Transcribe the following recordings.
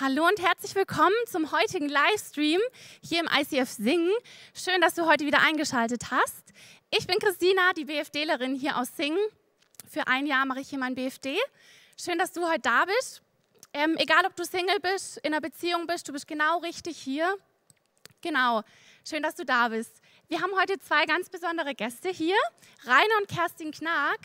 Hallo und herzlich willkommen zum heutigen Livestream hier im ICF Singen. Schön, dass du heute wieder eingeschaltet hast. Ich bin Christina, die BFDlerin hier aus Singen. Für ein Jahr mache ich hier mein BFD. Schön, dass du heute da bist. Ähm, egal, ob du Single bist, in einer Beziehung bist, du bist genau richtig hier. Genau, schön, dass du da bist. Wir haben heute zwei ganz besondere Gäste hier, Rainer und Kerstin Knag.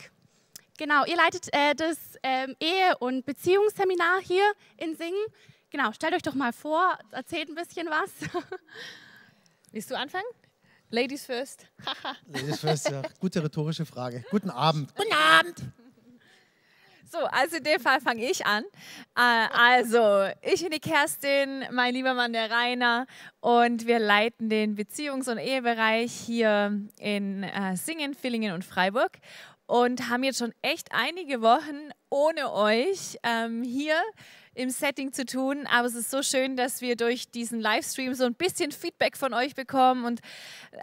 Genau, ihr leitet äh, das ähm, Ehe- und Beziehungsseminar hier in Singen. Genau, stellt euch doch mal vor, erzählt ein bisschen was. Willst du anfangen? Ladies first. Ladies first, ja. Gute rhetorische Frage. Guten Abend. Guten Abend. So, also in dem Fall fange ich an. Äh, also, ich bin die Kerstin, mein lieber Mann der Rainer und wir leiten den Beziehungs- und Ehebereich hier in äh, Singen, Villingen und Freiburg und haben jetzt schon echt einige Wochen ohne euch ähm, hier im Setting zu tun. Aber es ist so schön, dass wir durch diesen Livestream so ein bisschen Feedback von euch bekommen. Und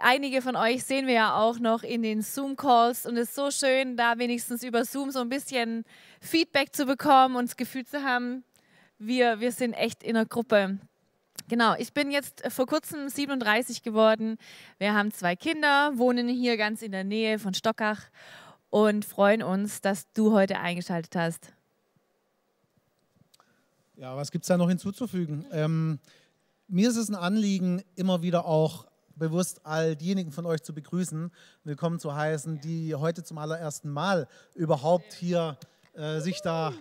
einige von euch sehen wir ja auch noch in den Zoom-Calls. Und es ist so schön, da wenigstens über Zoom so ein bisschen Feedback zu bekommen und das Gefühl zu haben, wir, wir sind echt in einer Gruppe. Genau, ich bin jetzt vor kurzem 37 geworden. Wir haben zwei Kinder, wohnen hier ganz in der Nähe von Stockach und freuen uns, dass du heute eingeschaltet hast. Ja, was gibt es da noch hinzuzufügen? Ähm, mir ist es ein Anliegen, immer wieder auch bewusst all diejenigen von euch zu begrüßen, willkommen zu heißen, die heute zum allerersten Mal überhaupt hier äh, sich da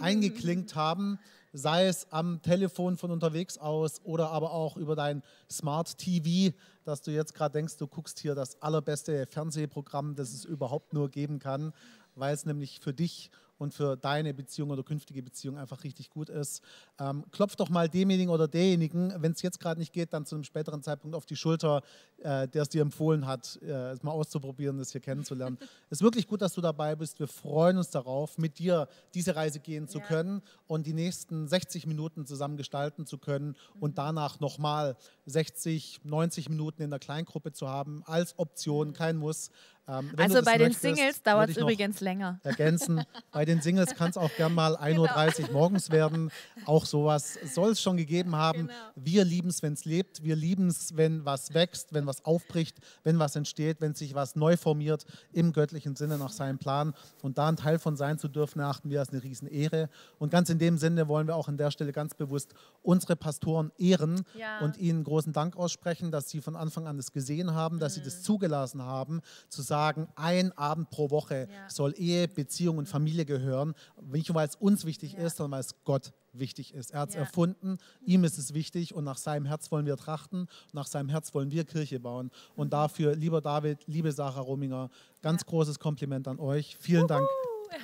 eingeklinkt haben, sei es am Telefon von unterwegs aus oder aber auch über dein Smart TV, dass du jetzt gerade denkst, du guckst hier das allerbeste Fernsehprogramm, das es überhaupt nur geben kann, weil es nämlich für dich und für deine Beziehung oder künftige Beziehung einfach richtig gut ist. Ähm, klopf doch mal demjenigen oder derjenigen, wenn es jetzt gerade nicht geht, dann zu einem späteren Zeitpunkt auf die Schulter, äh, der es dir empfohlen hat, äh, es mal auszuprobieren, das hier kennenzulernen. es ist wirklich gut, dass du dabei bist. Wir freuen uns darauf, mit dir diese Reise gehen zu ja. können und die nächsten 60 Minuten zusammen gestalten zu können mhm. und danach nochmal 60, 90 Minuten in der Kleingruppe zu haben, als Option, mhm. kein Muss. Ähm, also bei den Singles dauert es übrigens länger. Ergänzen. bei den Singles kann es auch gern mal 1.30 genau. Uhr morgens werden. Auch sowas soll es schon gegeben haben. Genau. Wir lieben es, wenn es lebt. Wir lieben es, wenn was wächst, wenn was aufbricht, wenn was entsteht, wenn sich was neu formiert im göttlichen Sinne nach seinem Plan. Und da ein Teil von sein zu dürfen, erachten wir als eine Riesenehre. Und ganz in dem Sinne wollen wir auch an der Stelle ganz bewusst unsere Pastoren ehren ja. und ihnen großen Dank aussprechen, dass sie von Anfang an das gesehen haben, dass mhm. sie das zugelassen haben, zu sagen, sagen, ein Abend pro Woche ja. soll Ehe, Beziehung und Familie gehören. Nicht nur, weil es uns wichtig ja. ist, sondern weil es Gott wichtig ist. Er hat es ja. erfunden, ihm ist es wichtig und nach seinem Herz wollen wir trachten, nach seinem Herz wollen wir Kirche bauen. Und mhm. dafür, lieber David, liebe Sarah Rominger, ganz großes Kompliment an euch. Vielen Dank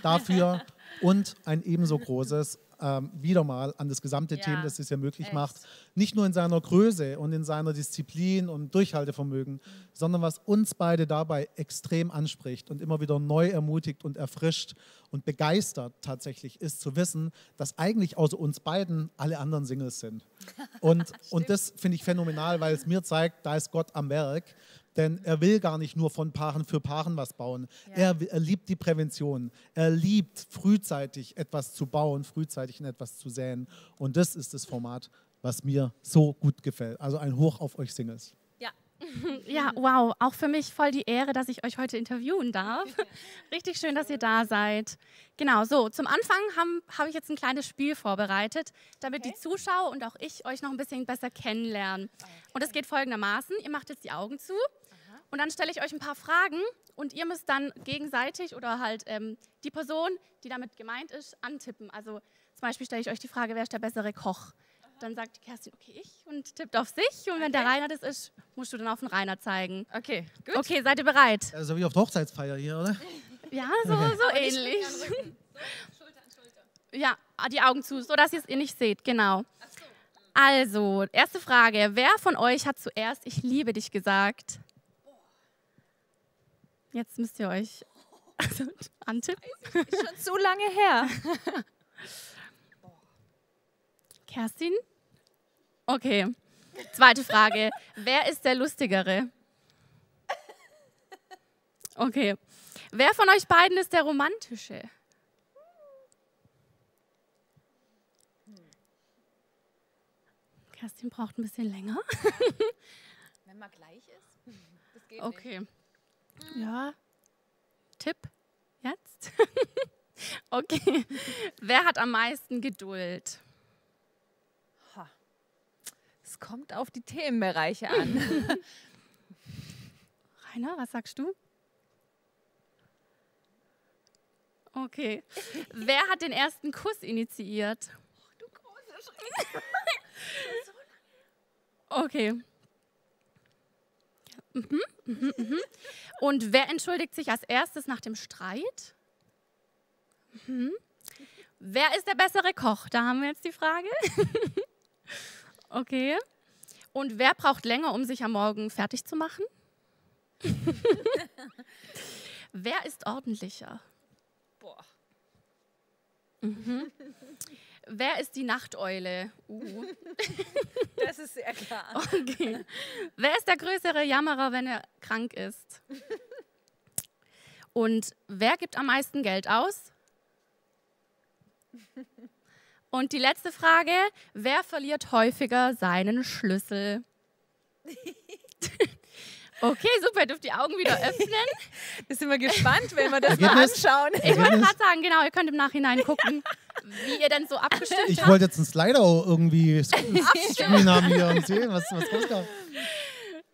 dafür und ein ebenso großes ähm, wieder mal an das gesamte ja, Team, das es ja möglich echt. macht. Nicht nur in seiner Größe und in seiner Disziplin und Durchhaltevermögen, mhm. sondern was uns beide dabei extrem anspricht und immer wieder neu ermutigt und erfrischt und begeistert tatsächlich ist zu wissen, dass eigentlich außer uns beiden alle anderen Singles sind. Und, und das finde ich phänomenal, weil es mir zeigt, da ist Gott am Werk. Denn er will gar nicht nur von Paaren für Paaren was bauen. Ja. Er, er, liebt die Prävention. Er liebt frühzeitig etwas zu bauen, frühzeitig in etwas zu säen. Und das ist das Format, was mir so gut gefällt. Also ein Hoch auf euch Singles. Ja, wow, auch für mich voll die Ehre, dass ich euch heute interviewen darf. Richtig schön, dass ihr da seid. Genau, so, zum Anfang habe hab ich jetzt ein kleines Spiel vorbereitet, damit okay. die Zuschauer und auch ich euch noch ein bisschen besser kennenlernen. Okay. Und es geht folgendermaßen, ihr macht jetzt die Augen zu Aha. und dann stelle ich euch ein paar Fragen und ihr müsst dann gegenseitig oder halt ähm, die Person, die damit gemeint ist, antippen. Also zum Beispiel stelle ich euch die Frage, wer ist der bessere Koch? Dann sagt Kerstin, okay, ich und tippt auf sich. Und wenn okay. der Rainer das ist, musst du dann auf den Rainer zeigen. Okay, gut. Okay, seid ihr bereit? Also wie auf der Hochzeitsfeier hier, oder? Ja, so, okay. so ähnlich. So, Schulter an Schulter. Ja, die Augen zu, so dass ihr es nicht seht, genau. Also, erste Frage. Wer von euch hat zuerst Ich liebe dich gesagt? Jetzt müsst ihr euch antippen. Ist schon zu lange her. Kerstin? Okay. Zweite Frage. Wer ist der Lustigere? Okay. Wer von euch beiden ist der Romantische? Kerstin braucht ein bisschen länger. Wenn man gleich ist. Das geht Okay. Ja. Tipp jetzt? okay. Wer hat am meisten Geduld? Es kommt auf die Themenbereiche an. Rainer, was sagst du? Okay. Wer hat den ersten Kuss initiiert? du großer Schreck. Okay. Mhm, mhm, mhm. Und wer entschuldigt sich als erstes nach dem Streit? Wer ist der bessere Koch? Da haben wir jetzt die Frage. okay. Und wer braucht länger, um sich am Morgen fertig zu machen? wer ist ordentlicher? Boah. Wer ist die Nachteule? Uh. Das ist sehr klar. Okay. Wer ist der größere Jammerer, wenn er krank ist? Und wer gibt am meisten Geld aus? Und die letzte Frage, wer verliert häufiger seinen Schlüssel? Okay, super, dürft die Augen wieder öffnen. Da sind wir gespannt, wenn wir das mal Ergebnis? anschauen. Ich wollte gerade sagen, genau, ihr könnt im Nachhinein gucken, wie ihr denn so abgestimmt Ich habt. wollte jetzt einen Slider irgendwie spielen haben hier und sehen, was, was rauskam.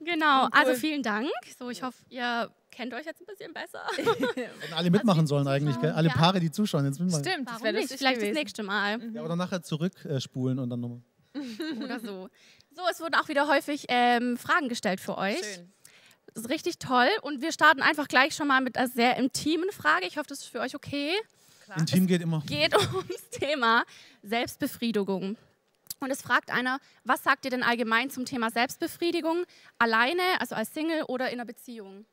Genau, also vielen Dank. So, ich hoffe, ihr kennt euch jetzt ein bisschen besser. Hätten alle mitmachen sollen eigentlich, gell? Alle Ja. Paare, die zuschauen, jetzt mitmachen. Stimmt, das Warum wäre lustig Vielleicht gewesen. das nächste Mal. Ja, oder nachher zurückspulen und dann nochmal. oder so. So, es wurden auch wieder häufig ähm, Fragen gestellt für euch. Schön. Das ist richtig toll. Und wir starten einfach gleich schon mal mit einer sehr intimen Frage. Ich hoffe, das ist für euch okay. Intim geht immer. Geht ums Thema Selbstbefriedigung. Und es fragt einer, was sagt ihr denn allgemein zum Thema Selbstbefriedigung? Alleine, also als Single oder in einer Beziehung?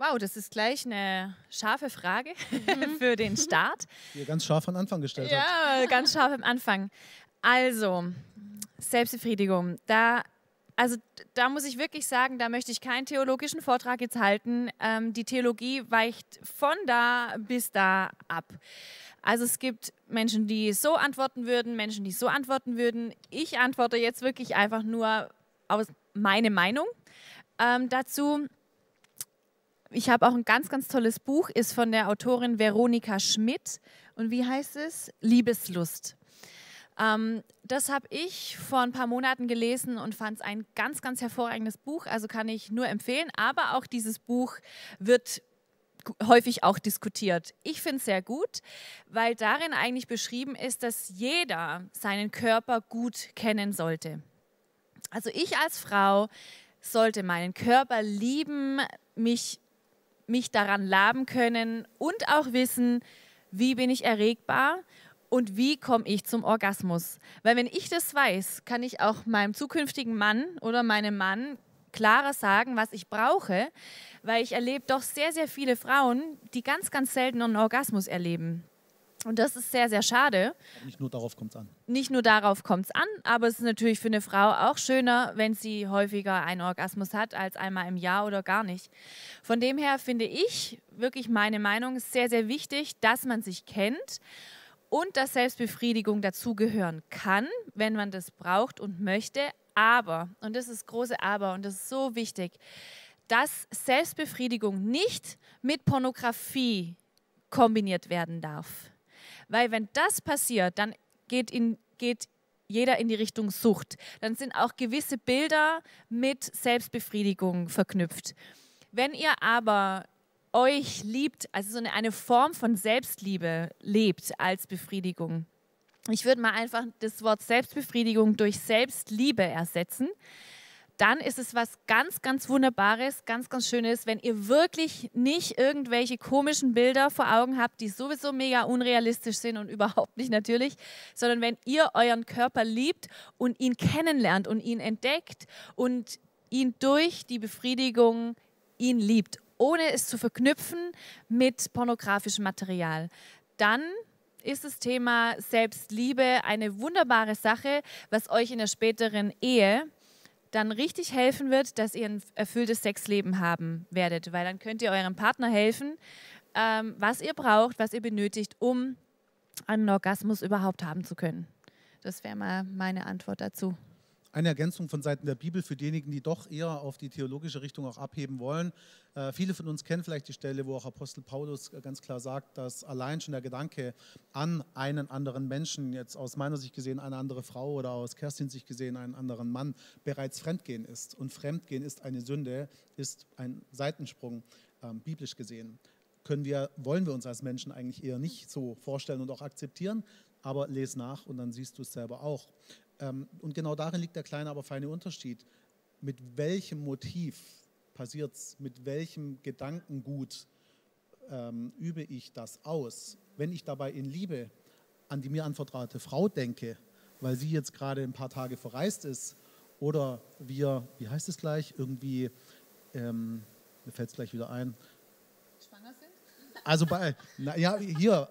Wow, das ist gleich eine scharfe Frage Mhm. für den Start. Die ihr ganz scharf an Anfang gestellt habt. Ja, ganz scharf am Anfang. Also, Selbstbefriedigung. Da, also, da muss ich wirklich sagen, da möchte ich keinen theologischen Vortrag jetzt halten. Ähm, die Theologie weicht von da bis da ab. Also es gibt Menschen, die so antworten würden, Menschen, die so antworten würden. Ich antworte jetzt wirklich einfach nur aus meine Meinung ähm, dazu. Ich habe auch ein ganz, ganz tolles Buch, ist von der Autorin Veronika Schmidt. Und wie heißt es? Liebeslust. Ähm, das habe ich vor ein paar Monaten gelesen und fand es ein ganz, ganz hervorragendes Buch. Also kann ich nur empfehlen. Aber auch dieses Buch wird häufig auch diskutiert. Ich finde es sehr gut, weil darin eigentlich beschrieben ist, dass jeder seinen Körper gut kennen sollte. Also ich als Frau sollte meinen Körper lieben, mich, mich daran laben können und auch wissen, wie bin ich erregbar und wie komme ich zum Orgasmus. Weil wenn ich das weiß, kann ich auch meinem zukünftigen Mann oder meinem Mann klarer sagen, was ich brauche, weil ich erlebe doch sehr, sehr viele Frauen, die ganz, ganz selten einen Orgasmus erleben. Und das ist sehr, sehr schade Nicht nur darauf kommt es an. nicht nur darauf kommt es an, aber es ist natürlich für eine Frau auch schöner, wenn sie häufiger einen Orgasmus hat als einmal im Jahr oder gar nicht. Von dem her finde ich wirklich meine Meinung ist sehr, sehr wichtig, dass man sich kennt und dass Selbstbefriedigung dazugehören kann, wenn man das braucht und möchte. Aber, und das ist große Aber und das ist so wichtig, dass Selbstbefriedigung nicht mit Pornografie kombiniert werden darf. Weil wenn das passiert, dann geht, in, geht jeder in die Richtung Sucht. Dann sind auch gewisse Bilder mit Selbstbefriedigung verknüpft. Wenn ihr aber euch liebt, also so eine, eine Form von Selbstliebe lebt als Befriedigung, ich würde mal einfach das Wort Selbstbefriedigung durch Selbstliebe ersetzen, dann ist es was ganz, ganz Wunderbares, ganz, ganz Schönes, wenn ihr wirklich nicht irgendwelche komischen Bilder vor Augen habt, die sowieso mega unrealistisch sind und überhaupt nicht natürlich, sondern wenn ihr euren Körper liebt und ihn kennenlernt und ihn entdeckt und ihn durch die Befriedigung ihn liebt, ohne es zu verknüpfen mit pornografischem Material, dann ist das Thema Selbstliebe eine wunderbare Sache, was euch in der späteren Ehe dann richtig helfen wird, dass ihr ein erfülltes Sexleben haben werdet, weil dann könnt ihr eurem Partner helfen, ähm, was ihr braucht, was ihr benötigt, um einen Orgasmus überhaupt haben zu können. Das wäre mal meine Antwort dazu. Eine Ergänzung von Seiten der Bibel für diejenigen, die doch eher auf die theologische Richtung auch abheben wollen. Äh, viele von uns kennen vielleicht die Stelle, wo auch Apostel Paulus ganz klar sagt, dass allein schon der Gedanke an einen anderen Menschen, jetzt aus meiner Sicht gesehen eine andere Frau oder aus Kerstins Sicht gesehen einen anderen Mann, bereits Fremdgehen ist. Und Fremdgehen ist eine Sünde, ist ein Seitensprung, ähm, biblisch gesehen. Können wir, wollen wir uns als Menschen eigentlich eher nicht so vorstellen und auch akzeptieren, aber lese nach und dann siehst du es selber auch. Ähm, und genau darin liegt der kleine, aber feine Unterschied. Mit welchem Motiv passiert es? Mit welchem Gedankengut ähm, übe ich das aus? Wenn ich dabei in Liebe an die mir anvertraute Frau denke, weil sie jetzt gerade ein paar Tage verreist ist, oder wir, wie heißt es gleich, irgendwie, ähm, mir fällt es gleich wieder ein, also bei, na, ja, hier,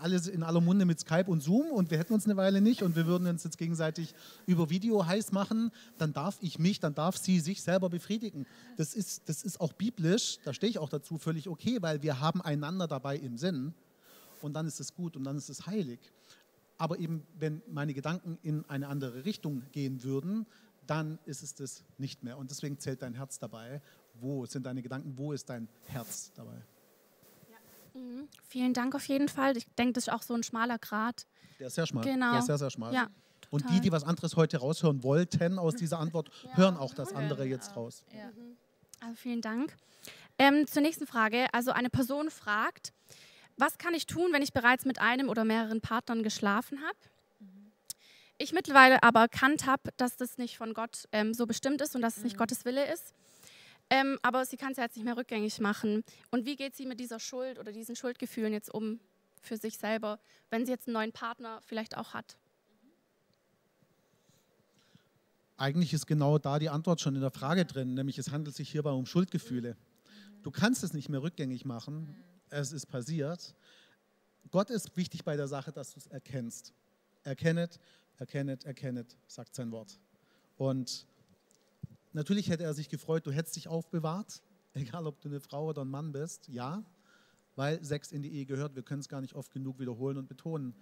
alles in aller Munde mit Skype und Zoom und wir hätten uns eine Weile nicht und wir würden uns jetzt gegenseitig über Video heiß machen, dann darf ich mich, dann darf sie sich selber befriedigen. Das ist, das ist auch biblisch, da stehe ich auch dazu, völlig okay, weil wir haben einander dabei im Sinn und dann ist es gut und dann ist es heilig. Aber eben, wenn meine Gedanken in eine andere Richtung gehen würden, dann ist es das nicht mehr. Und deswegen zählt dein Herz dabei. Wo sind deine Gedanken? Wo ist dein Herz dabei? Mhm. Vielen Dank auf jeden Fall. Ich denke, das ist auch so ein schmaler Grat. Der ist sehr schmal. Genau. Der ist sehr, sehr schmal. Ja, Und die, die was anderes heute raushören wollten aus dieser Antwort, hören auch das andere jetzt raus. Ja. Also vielen Dank. Ähm, zur nächsten Frage. Also eine Person fragt, was kann ich tun, wenn ich bereits mit einem oder mehreren Partnern geschlafen habe? Ich mittlerweile aber erkannt habe, dass das nicht von Gott ähm, so bestimmt ist und dass es nicht Gottes Wille ist. Ähm, aber sie kann es ja jetzt nicht mehr rückgängig machen. Und wie geht sie mit dieser Schuld oder diesen Schuldgefühlen jetzt um für sich selber, wenn sie jetzt einen neuen Partner vielleicht auch hat? Eigentlich ist genau da die Antwort schon in der Frage drin, nämlich es handelt sich hierbei um Schuldgefühle. Du kannst es nicht mehr rückgängig machen, es ist passiert. Gott ist wichtig bei der Sache, dass du es erkennst. Erkennet, erkennet, erkennet, sagt sein Wort. Und Natürlich hätte er sich gefreut, du hättest dich aufbewahrt, egal ob du eine Frau oder ein Mann bist, ja, weil Sex in die Ehe gehört. Wir können es gar nicht oft genug wiederholen und betonen.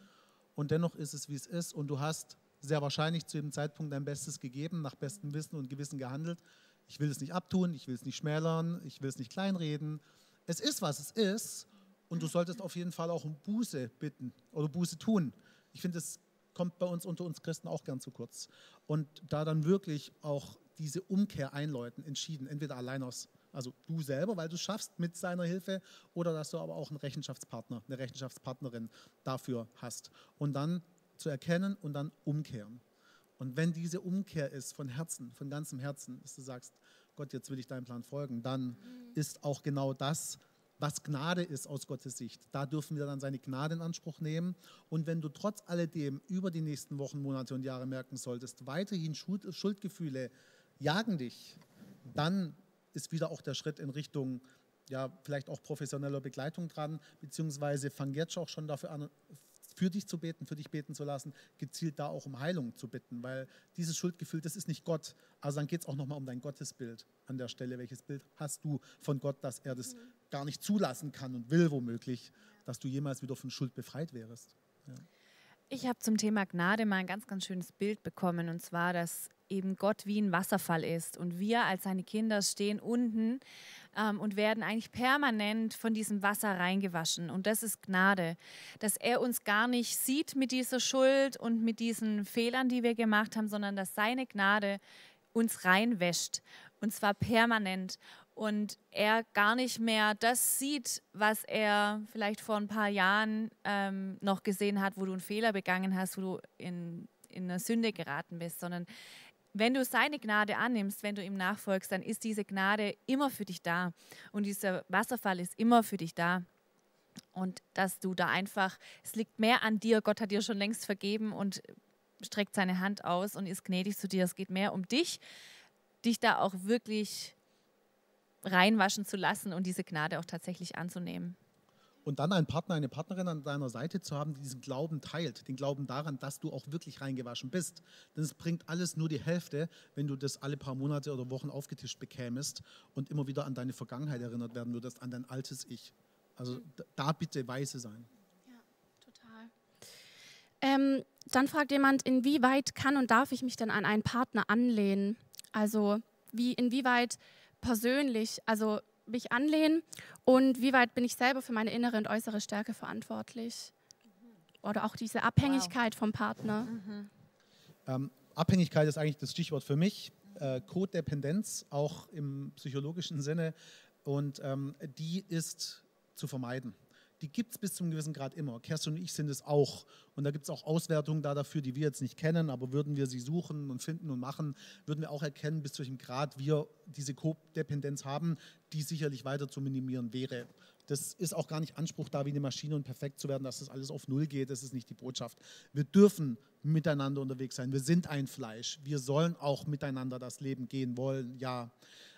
Und dennoch ist es, wie es ist. Und du hast sehr wahrscheinlich zu dem Zeitpunkt dein Bestes gegeben, nach bestem Wissen und Gewissen gehandelt. Ich will es nicht abtun, ich will es nicht schmälern, ich will es nicht kleinreden. Es ist, was es ist. Und du solltest auf jeden Fall auch um Buße bitten oder Buße tun. Ich finde, es kommt bei uns unter uns Christen auch gern zu kurz. Und da dann wirklich auch diese Umkehr einläuten, entschieden, entweder allein aus, also du selber, weil du es schaffst mit seiner Hilfe, oder dass du aber auch einen Rechenschaftspartner, eine Rechenschaftspartnerin dafür hast. Und dann zu erkennen und dann umkehren. Und wenn diese Umkehr ist von Herzen, von ganzem Herzen, dass du sagst, Gott, jetzt will ich deinem Plan folgen, dann mhm. ist auch genau das, was Gnade ist aus Gottes Sicht. Da dürfen wir dann seine Gnade in Anspruch nehmen. Und wenn du trotz alledem über die nächsten Wochen, Monate und Jahre merken solltest, weiterhin Schuldgefühle jagen dich, dann ist wieder auch der Schritt in Richtung, ja, vielleicht auch professioneller Begleitung dran, beziehungsweise fang jetzt auch schon dafür an, für dich zu beten, für dich beten zu lassen, gezielt da auch um Heilung zu bitten, weil dieses Schuldgefühl, das ist nicht Gott. Also dann geht es auch nochmal um dein Gottesbild an der Stelle. Welches Bild hast du von Gott, dass er das mhm. gar nicht zulassen kann und will womöglich, dass du jemals wieder von Schuld befreit wärst? Ja. Ich habe zum Thema Gnade mal ein ganz, ganz schönes Bild bekommen und zwar, dass eben Gott wie ein Wasserfall ist und wir als seine Kinder stehen unten ähm, und werden eigentlich permanent von diesem Wasser reingewaschen. Und das ist Gnade, dass er uns gar nicht sieht mit dieser Schuld und mit diesen Fehlern, die wir gemacht haben, sondern dass seine Gnade uns reinwäscht. Und zwar permanent. Und er gar nicht mehr das sieht, was er vielleicht vor ein paar Jahren ähm, noch gesehen hat, wo du einen Fehler begangen hast, wo du in, in eine Sünde geraten bist, sondern wenn du seine Gnade annimmst, wenn du ihm nachfolgst, dann ist diese Gnade immer für dich da und dieser Wasserfall ist immer für dich da. Und dass du da einfach, es liegt mehr an dir, Gott hat dir schon längst vergeben und streckt seine Hand aus und ist gnädig zu dir. Es geht mehr um dich, dich da auch wirklich reinwaschen zu lassen und diese Gnade auch tatsächlich anzunehmen. Und dann einen Partner, eine Partnerin an deiner Seite zu haben, die diesen Glauben teilt, den Glauben daran, dass du auch wirklich reingewaschen bist. Denn es bringt alles nur die Hälfte, wenn du das alle paar Monate oder Wochen aufgetischt bekämest und immer wieder an deine Vergangenheit erinnert werden würdest, an dein altes Ich. Also da bitte weise sein. Ja, total. Ähm, dann fragt jemand, inwieweit kann und darf ich mich denn an einen Partner anlehnen? Also wie, inwieweit persönlich, also mich anlehnen und wie weit bin ich selber für meine innere und äußere Stärke verantwortlich? Oder auch diese Abhängigkeit wow. vom Partner. Mhm. Ähm, Abhängigkeit ist eigentlich das Stichwort für mich. Äh, Codependenz, auch im psychologischen Sinne. Und ähm, die ist zu vermeiden die gibt es bis zu einem gewissen Grad immer. Kerstin und ich sind es auch. Und da gibt es auch Auswertungen da dafür, die wir jetzt nicht kennen, aber würden wir sie suchen und finden und machen, würden wir auch erkennen, bis zu welchem Grad wir diese Codependenz haben, die sicherlich weiter zu minimieren wäre. Das ist auch gar nicht Anspruch da, wie eine Maschine und perfekt zu werden, dass das alles auf Null geht. Das ist nicht die Botschaft. Wir dürfen miteinander unterwegs sein. Wir sind ein Fleisch. Wir sollen auch miteinander das Leben gehen wollen, ja.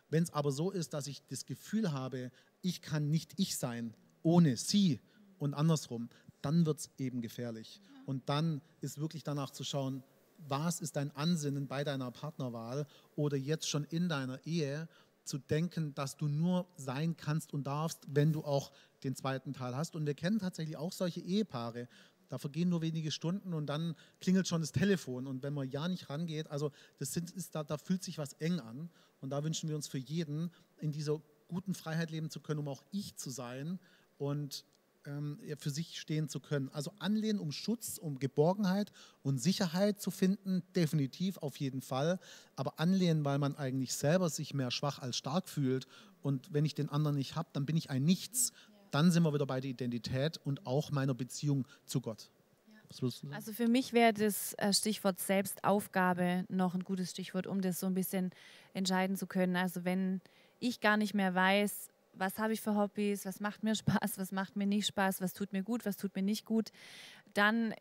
Wenn es aber so ist, dass ich das Gefühl habe, ich kann nicht ich sein, ohne sie und andersrum, dann wird es eben gefährlich. Und dann ist wirklich danach zu schauen, was ist dein Ansinnen bei deiner Partnerwahl oder jetzt schon in deiner Ehe zu denken, dass du nur sein kannst und darfst, wenn du auch den zweiten Teil hast. Und wir kennen tatsächlich auch solche Ehepaare. Da vergehen nur wenige Stunden und dann klingelt schon das Telefon. Und wenn man ja nicht rangeht, also das sind, ist, da, da fühlt sich was eng an. Und da wünschen wir uns für jeden, in dieser guten Freiheit leben zu können, um auch ich zu sein, und ähm, für sich stehen zu können. Also anlehnen, um Schutz, um Geborgenheit und Sicherheit zu finden, definitiv auf jeden Fall. Aber anlehnen, weil man eigentlich selber sich mehr schwach als stark fühlt und wenn ich den anderen nicht habe, dann bin ich ein Nichts. Dann sind wir wieder bei der Identität und auch meiner Beziehung zu Gott. Also für mich wäre das äh, Stichwort Selbstaufgabe noch ein gutes Stichwort, um das so ein bisschen entscheiden zu können. Also wenn ich gar nicht mehr weiß, was habe ich für Hobbys, was macht mir Spaß, was macht mir nicht Spaß, was tut mir gut, was tut mir nicht gut, dann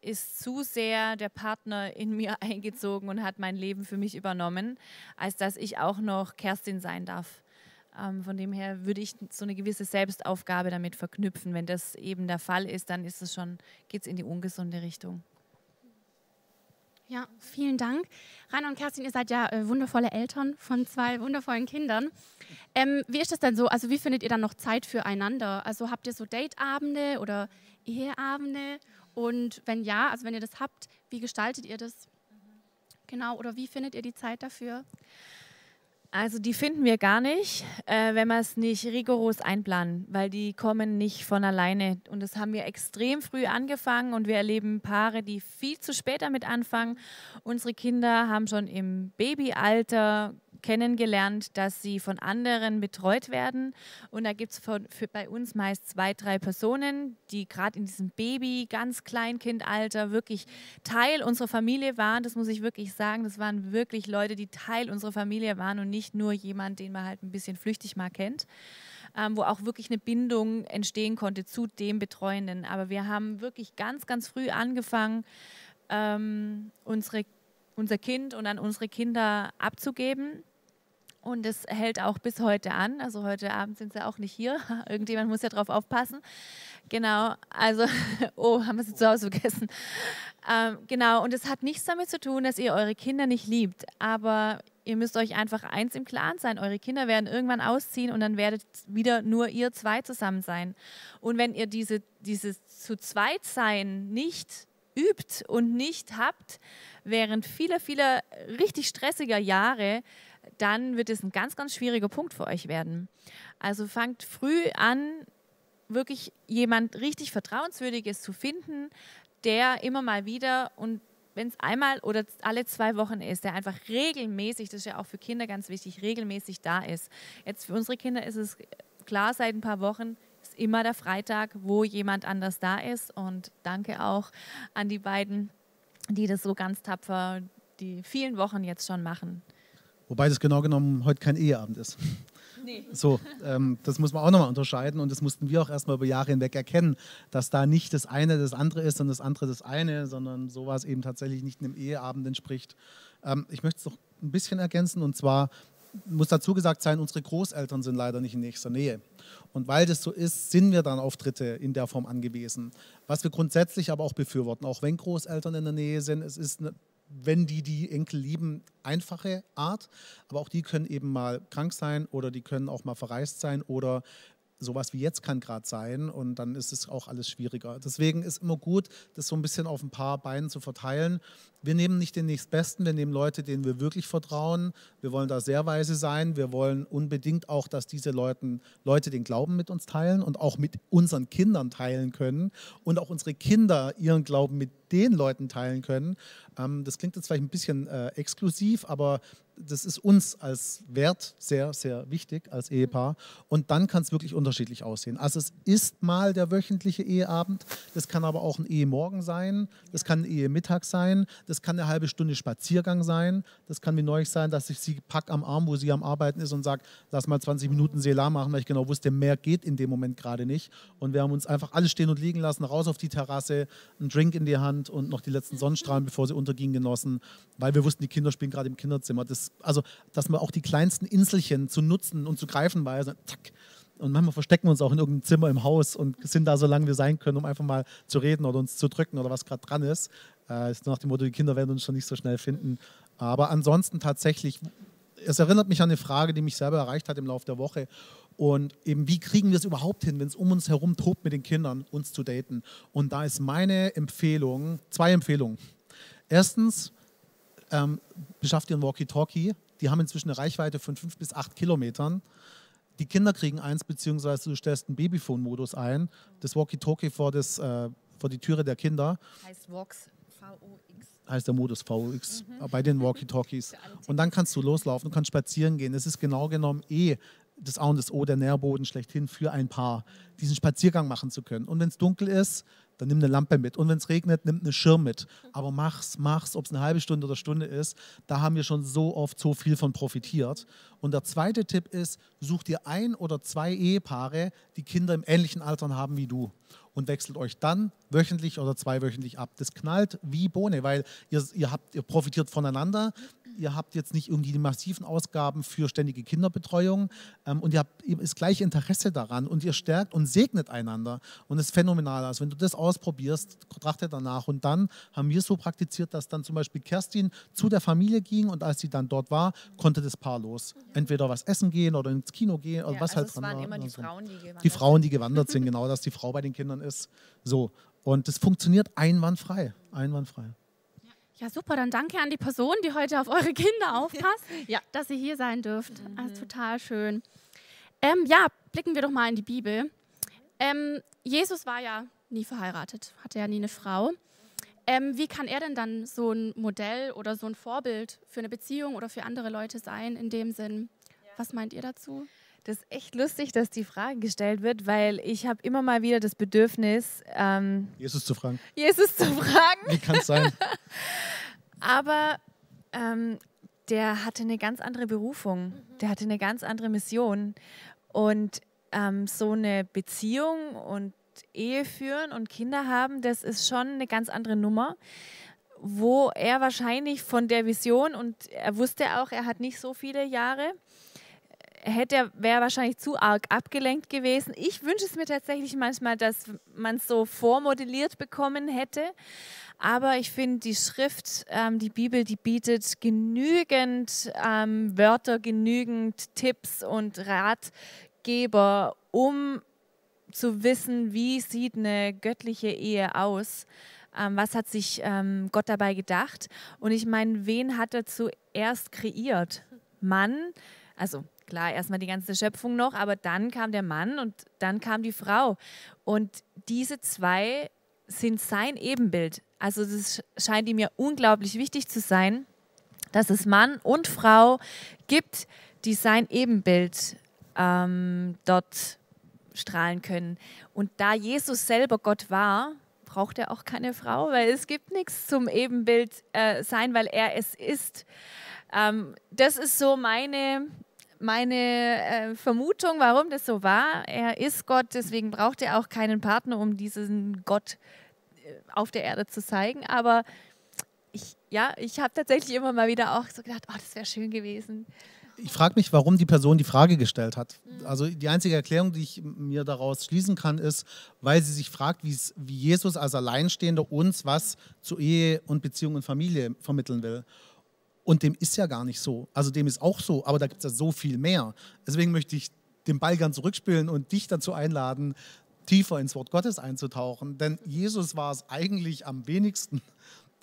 ist zu sehr der Partner in mir eingezogen und hat mein Leben für mich übernommen, als dass ich auch noch Kerstin sein darf. Ähm, von dem her würde ich so eine gewisse Selbstaufgabe damit verknüpfen. Wenn das eben der Fall ist, dann ist es schon, geht es in die ungesunde Richtung. Ja, vielen Dank. Rainer und Kerstin, ihr seid ja äh, wundervolle Eltern von zwei wundervollen Kindern. Ähm, wie ist das denn so? Also wie findet ihr dann noch Zeit füreinander? Also habt ihr so Dateabende oder Eheabende? Und wenn ja, also wenn ihr das habt, wie gestaltet ihr das? Genau, oder wie findet ihr die Zeit dafür? Also die finden wir gar nicht, äh, wenn wir es nicht rigoros einplanen, weil die kommen nicht von alleine. Und das haben wir extrem früh angefangen und wir erleben Paare, die viel zu spät damit anfangen. Unsere Kinder haben schon im Babyalter kennengelernt, dass sie von anderen betreut werden. Und da gibt es bei uns meist zwei, drei Personen, die gerade in diesem Baby, ganz Kleinkindalter wirklich Teil unserer Familie waren. Das muss ich wirklich sagen. Das waren wirklich Leute, die Teil unserer Familie waren und nicht nur jemand, den man halt ein bisschen flüchtig mal kennt. Ähm, wo auch wirklich eine Bindung entstehen konnte zu dem Betreuenden. Aber wir haben wirklich ganz, ganz früh angefangen, ähm, unsere, unser Kind und an unsere Kinder abzugeben und es hält auch bis heute an. Also heute Abend sind sie auch nicht hier. Irgendjemand muss ja drauf aufpassen. Genau, also, oh, haben wir sie zu Hause vergessen. Ähm, genau, und es hat nichts damit zu tun, dass ihr eure Kinder nicht liebt. Aber ihr müsst euch einfach eins im Klaren sein. Eure Kinder werden irgendwann ausziehen und dann werdet wieder nur ihr zwei zusammen sein. Und wenn ihr diese, dieses zu zweit sein nicht übt und nicht habt, während vieler, vieler richtig stressiger Jahre, dann wird es ein ganz, ganz schwieriger Punkt für euch werden. Also fangt früh an, wirklich jemand richtig Vertrauenswürdiges zu finden, der immer mal wieder und wenn es einmal oder alle zwei Wochen ist, der einfach regelmäßig, das ist ja auch für Kinder ganz wichtig, regelmäßig da ist. Jetzt für unsere Kinder ist es klar, seit ein paar Wochen ist immer der Freitag, wo jemand anders da ist. Und danke auch an die beiden, die das so ganz tapfer die vielen Wochen jetzt schon machen. Wobei das genau genommen heute kein Eheabend ist. Nee. So, ähm, das muss man auch nochmal unterscheiden und das mussten wir auch erstmal über Jahre hinweg erkennen, dass da nicht das eine das andere ist und das andere das eine, sondern sowas eben tatsächlich nicht einem Eheabend entspricht. Ähm, ich möchte es noch ein bisschen ergänzen und zwar muss dazu gesagt sein, unsere Großeltern sind leider nicht in nächster Nähe. Und weil das so ist, sind wir dann auf Dritte in der Form angewiesen. Was wir grundsätzlich aber auch befürworten, auch wenn Großeltern in der Nähe sind, es ist eine wenn die die Enkel lieben, einfache Art. Aber auch die können eben mal krank sein oder die können auch mal verreist sein oder sowas wie jetzt kann gerade sein und dann ist es auch alles schwieriger. Deswegen ist immer gut, das so ein bisschen auf ein paar Beinen zu verteilen. Wir nehmen nicht den nächstbesten, wir nehmen Leute, denen wir wirklich vertrauen. Wir wollen da sehr weise sein. Wir wollen unbedingt auch, dass diese Leuten, Leute den Glauben mit uns teilen und auch mit unseren Kindern teilen können und auch unsere Kinder ihren Glauben mit den Leuten teilen können. Ähm, das klingt jetzt vielleicht ein bisschen äh, exklusiv, aber das ist uns als Wert sehr, sehr wichtig als Ehepaar. Und dann kann es wirklich unterschiedlich aussehen. Also es ist mal der wöchentliche Eheabend, das kann aber auch ein Ehemorgen sein, das kann ein Ehemittag sein, das kann eine halbe Stunde Spaziergang sein, das kann wie neulich sein, dass ich sie pack am Arm, wo sie am Arbeiten ist und sage, lass mal 20 Minuten Selar machen, weil ich genau wusste, mehr geht in dem Moment gerade nicht. Und wir haben uns einfach alles stehen und liegen lassen, raus auf die Terrasse, einen Drink in die Hand und noch die letzten Sonnenstrahlen, bevor sie untergingen, genossen, weil wir wussten, die Kinder spielen gerade im Kinderzimmer. Das also dass man auch die kleinsten Inselchen zu nutzen und zu greifen weiß. Zack. Und manchmal verstecken wir uns auch in irgendeinem Zimmer im Haus und sind da so lange wir sein können, um einfach mal zu reden oder uns zu drücken oder was gerade dran ist. Äh, ist nach dem Motto, die Kinder werden uns schon nicht so schnell finden. Aber ansonsten tatsächlich, es erinnert mich an eine Frage, die mich selber erreicht hat im Laufe der Woche. Und eben, wie kriegen wir es überhaupt hin, wenn es um uns herum tobt mit den Kindern, uns zu daten? Und da ist meine Empfehlung, zwei Empfehlungen. Erstens, ähm, beschafft ihr ein Walkie-Talkie. Die haben inzwischen eine Reichweite von fünf bis acht Kilometern. Die Kinder kriegen eins, beziehungsweise du stellst einen Babyphone-Modus ein, das Walkie-Talkie vor, äh, vor die Türe der Kinder. Heißt Vox, V-O-X. Heißt der Modus VOX mhm. bei den Walkie-Talkies. Und dann kannst du loslaufen, du kannst spazieren gehen. Es ist genau genommen eh das A und das O, der Nährboden schlechthin für ein Paar, diesen Spaziergang machen zu können. Und wenn es dunkel ist, dann nimm eine Lampe mit. Und wenn es regnet, nimm einen Schirm mit. Aber mach's, mach's, ob es eine halbe Stunde oder Stunde ist. Da haben wir schon so oft so viel von profitiert. Und der zweite Tipp ist, such dir ein oder zwei Ehepaare, die Kinder im ähnlichen Alter haben wie du. Und wechselt euch dann wöchentlich oder zweiwöchentlich ab. Das knallt wie Bohne, weil ihr, ihr, habt, ihr profitiert voneinander ihr habt jetzt nicht irgendwie die massiven Ausgaben für ständige Kinderbetreuung ähm, und ihr habt ihr ist gleich Interesse daran und ihr stärkt und segnet einander und es ist phänomenal. Also wenn du das ausprobierst, trachte danach und dann haben wir so praktiziert, dass dann zum Beispiel Kerstin zu der Familie ging und als sie dann dort war, konnte das Paar los. Entweder was essen gehen oder ins Kino gehen oder ja, was also halt es waren immer die Frauen, die gewandert Die Frauen, die gewandert sind, genau, dass die Frau bei den Kindern ist. So. Und das funktioniert einwandfrei. Einwandfrei. Ja, super. Dann danke an die Person, die heute auf eure Kinder aufpasst, ja. dass ihr hier sein dürft. Mhm. Also, total schön. Ähm, ja, blicken wir doch mal in die Bibel. Ähm, Jesus war ja nie verheiratet, hatte ja nie eine Frau. Ähm, wie kann er denn dann so ein Modell oder so ein Vorbild für eine Beziehung oder für andere Leute sein in dem Sinn? Was meint ihr dazu? Das ist echt lustig, dass die Frage gestellt wird, weil ich habe immer mal wieder das Bedürfnis, ähm, Jesus zu fragen. Jesus zu fragen. Wie kann es sein? Aber ähm, der hatte eine ganz andere Berufung, der hatte eine ganz andere Mission. Und ähm, so eine Beziehung und Ehe führen und Kinder haben, das ist schon eine ganz andere Nummer wo er wahrscheinlich von der Vision und er wusste auch, er hat nicht so viele Jahre, hätte wäre wahrscheinlich zu arg abgelenkt gewesen. Ich wünsche es mir tatsächlich manchmal, dass man es so vormodelliert bekommen hätte. Aber ich finde, die Schrift, ähm, die Bibel, die bietet genügend ähm, Wörter, genügend Tipps und Ratgeber, um zu wissen, wie sieht eine göttliche Ehe aus. Ähm, was hat sich ähm, Gott dabei gedacht? Und ich meine, wen hat er zuerst kreiert? Mann, also klar, erstmal die ganze Schöpfung noch, aber dann kam der Mann und dann kam die Frau. Und diese zwei sind sein Ebenbild. Also es scheint ihm ja unglaublich wichtig zu sein, dass es Mann und Frau gibt, die sein Ebenbild ähm, dort strahlen können. Und da Jesus selber Gott war, braucht er auch keine Frau, weil es gibt nichts zum Ebenbild äh, sein, weil er es ist. Ähm, das ist so meine meine äh, Vermutung, warum das so war. Er ist Gott, deswegen braucht er auch keinen Partner, um diesen Gott äh, auf der Erde zu zeigen. Aber ich, ja, ich habe tatsächlich immer mal wieder auch so gedacht, oh, das wäre schön gewesen. Ich frage mich, warum die Person die Frage gestellt hat. Mhm. Also die einzige Erklärung, die ich mir daraus schließen kann, ist, weil sie sich fragt, wie Jesus als Alleinstehender uns was zu Ehe und Beziehung und Familie vermitteln will. Und dem ist ja gar nicht so. Also dem ist auch so, aber da gibt es ja so viel mehr. Deswegen möchte ich den Ball gern zurückspielen und dich dazu einladen, tiefer ins Wort Gottes einzutauchen. Denn Jesus war es eigentlich am wenigsten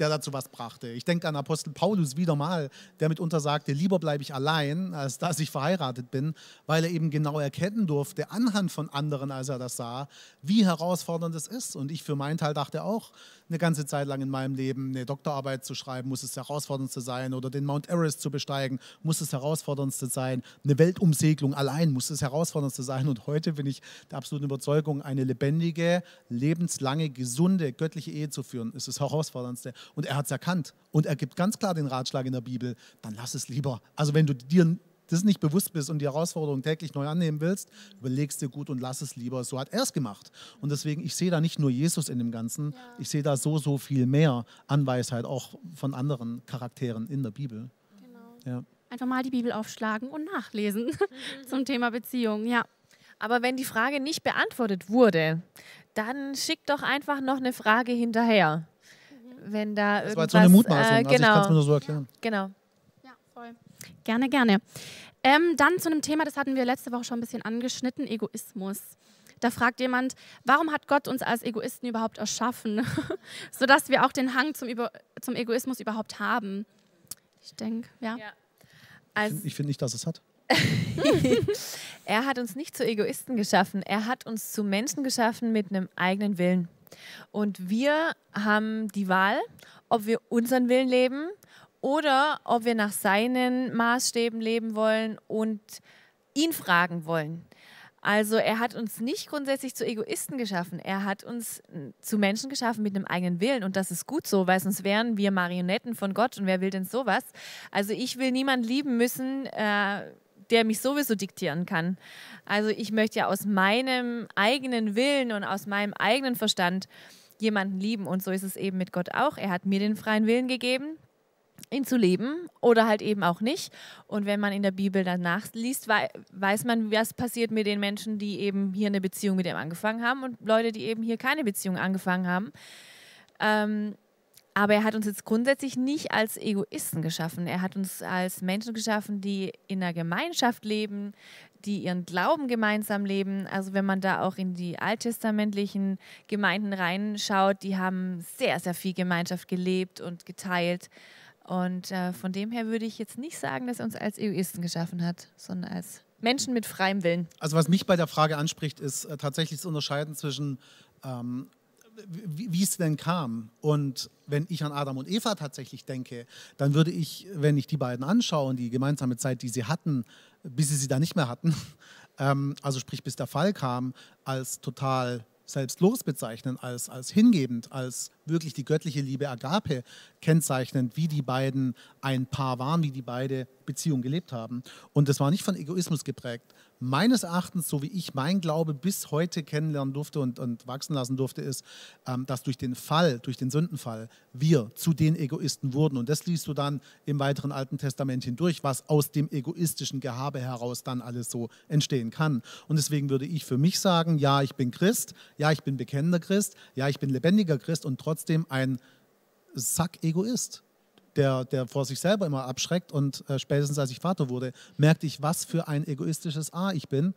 der dazu was brachte. Ich denke an Apostel Paulus wieder mal, der mitunter sagte, lieber bleibe ich allein, als dass ich verheiratet bin, weil er eben genau erkennen durfte, anhand von anderen, als er das sah, wie herausfordernd es ist. Und ich für meinen Teil dachte auch, eine ganze Zeit lang in meinem Leben eine Doktorarbeit zu schreiben, muss es herausforderndste sein oder den Mount Everest zu besteigen, muss es herausforderndste sein, eine Weltumsegelung allein muss es herausforderndste sein. Und heute bin ich der absoluten Überzeugung, eine lebendige, lebenslange, gesunde, göttliche Ehe zu führen, ist das herausforderndste. Und er hat es erkannt. Und er gibt ganz klar den Ratschlag in der Bibel, dann lass es lieber. Also wenn du dir das nicht bewusst bist und die Herausforderung täglich neu annehmen willst, überlegst dir gut und lass es lieber. So hat er es gemacht. Und deswegen, ich sehe da nicht nur Jesus in dem Ganzen, ja. ich sehe da so, so viel mehr Anweisheit auch von anderen Charakteren in der Bibel. Genau. Ja. Einfach mal die Bibel aufschlagen und nachlesen mhm. zum Thema Beziehung, ja. Aber wenn die Frage nicht beantwortet wurde, dann schick doch einfach noch eine Frage hinterher. Mhm. Wenn da das irgendwas... War jetzt so eine Mutmaßung, äh, genau. also ich kann es mir nur so erklären. Genau. Gerne, gerne. Ähm, dann zu einem Thema, das hatten wir letzte Woche schon ein bisschen angeschnitten, Egoismus. Da fragt jemand, warum hat Gott uns als Egoisten überhaupt erschaffen, sodass wir auch den Hang zum, Über zum Egoismus überhaupt haben? Ich denke, ja. ja. Also, ich finde nicht, dass es hat. er hat uns nicht zu Egoisten geschaffen, er hat uns zu Menschen geschaffen mit einem eigenen Willen. Und wir haben die Wahl, ob wir unseren Willen leben oder ob wir nach seinen Maßstäben leben wollen und ihn fragen wollen. Also er hat uns nicht grundsätzlich zu Egoisten geschaffen, er hat uns zu Menschen geschaffen mit einem eigenen Willen und das ist gut so, weil sonst wären wir Marionetten von Gott und wer will denn sowas? Also ich will niemanden lieben müssen, äh, der mich sowieso diktieren kann. Also ich möchte ja aus meinem eigenen Willen und aus meinem eigenen Verstand jemanden lieben und so ist es eben mit Gott auch. Er hat mir den freien Willen gegeben, ihn zu leben oder halt eben auch nicht. Und wenn man in der Bibel dann nachliest, weiß man, was passiert mit den Menschen, die eben hier eine Beziehung mit ihm angefangen haben und Leute, die eben hier keine Beziehung angefangen haben. Ähm, aber er hat uns jetzt grundsätzlich nicht als Egoisten geschaffen. Er hat uns als Menschen geschaffen, die in einer Gemeinschaft leben, die ihren Glauben gemeinsam leben. Also wenn man da auch in die alttestamentlichen Gemeinden reinschaut, die haben sehr, sehr viel Gemeinschaft gelebt und geteilt. Und äh, von dem her würde ich jetzt nicht sagen, dass er uns als Egoisten geschaffen hat, sondern als Menschen mit freiem Willen. Also was mich bei der Frage anspricht, ist äh, tatsächlich das Unterscheiden zwischen, ähm, wie es denn kam. Und wenn ich an Adam und Eva tatsächlich denke, dann würde ich, wenn ich die beiden anschaue und die gemeinsame Zeit, die sie hatten, bis sie sie da nicht mehr hatten, ähm, also sprich bis der Fall kam, als total selbstlos bezeichnen, als, als hingebend, als wirklich die göttliche Liebe Agape kennzeichnend, wie die beiden ein Paar waren, wie die beide Beziehung gelebt haben. Und das war nicht von Egoismus geprägt. Meines Erachtens, so wie ich mein Glaube bis heute kennenlernen durfte und, und wachsen lassen durfte, ist, ähm, dass durch den Fall, durch den Sündenfall, wir zu den Egoisten wurden. Und das liest du dann im weiteren Alten Testament hindurch, was aus dem egoistischen Gehabe heraus dann alles so entstehen kann. Und deswegen würde ich für mich sagen, ja, ich bin Christ, ja, ich bin bekennender Christ, ja, ich bin lebendiger Christ und trotzdem ein Sack-Egoist der, der vor sich selber immer abschreckt. Und äh, spätestens als ich Vater wurde, merkte ich, was für ein egoistisches A ich bin.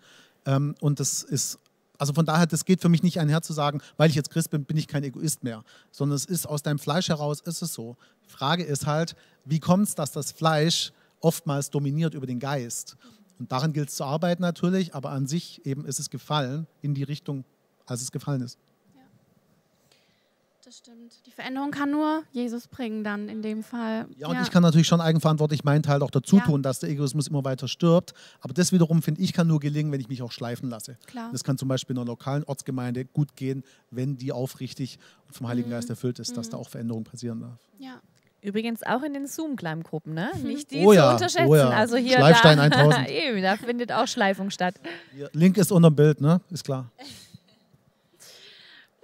Ähm, und das ist, also von daher, das geht für mich nicht einher zu sagen, weil ich jetzt Christ bin, bin ich kein Egoist mehr. Sondern es ist aus deinem Fleisch heraus, ist es so. Die Frage ist halt, wie kommt es, dass das Fleisch oftmals dominiert über den Geist? Und daran gilt es zu arbeiten natürlich, aber an sich eben ist es gefallen in die Richtung, als es gefallen ist. Das stimmt. Die Veränderung kann nur Jesus bringen dann in dem Fall. Ja, und ja. ich kann natürlich schon eigenverantwortlich meinen Teil auch dazu ja. tun, dass der Egoismus immer weiter stirbt. Aber das wiederum, finde ich, kann nur gelingen, wenn ich mich auch schleifen lasse. Klar. Das kann zum Beispiel in einer lokalen Ortsgemeinde gut gehen, wenn die aufrichtig und vom Heiligen mhm. Geist erfüllt ist, dass mhm. da auch Veränderung passieren darf. Ja. Übrigens auch in den Zoom-Kleingruppen, ne? Mhm. Nicht die oh ja, zu unterschätzen. Oh ja. Also hier Schleifstein da, 1000. eben, da findet auch Schleifung statt. Link ist unter dem Bild, ne? Ist klar.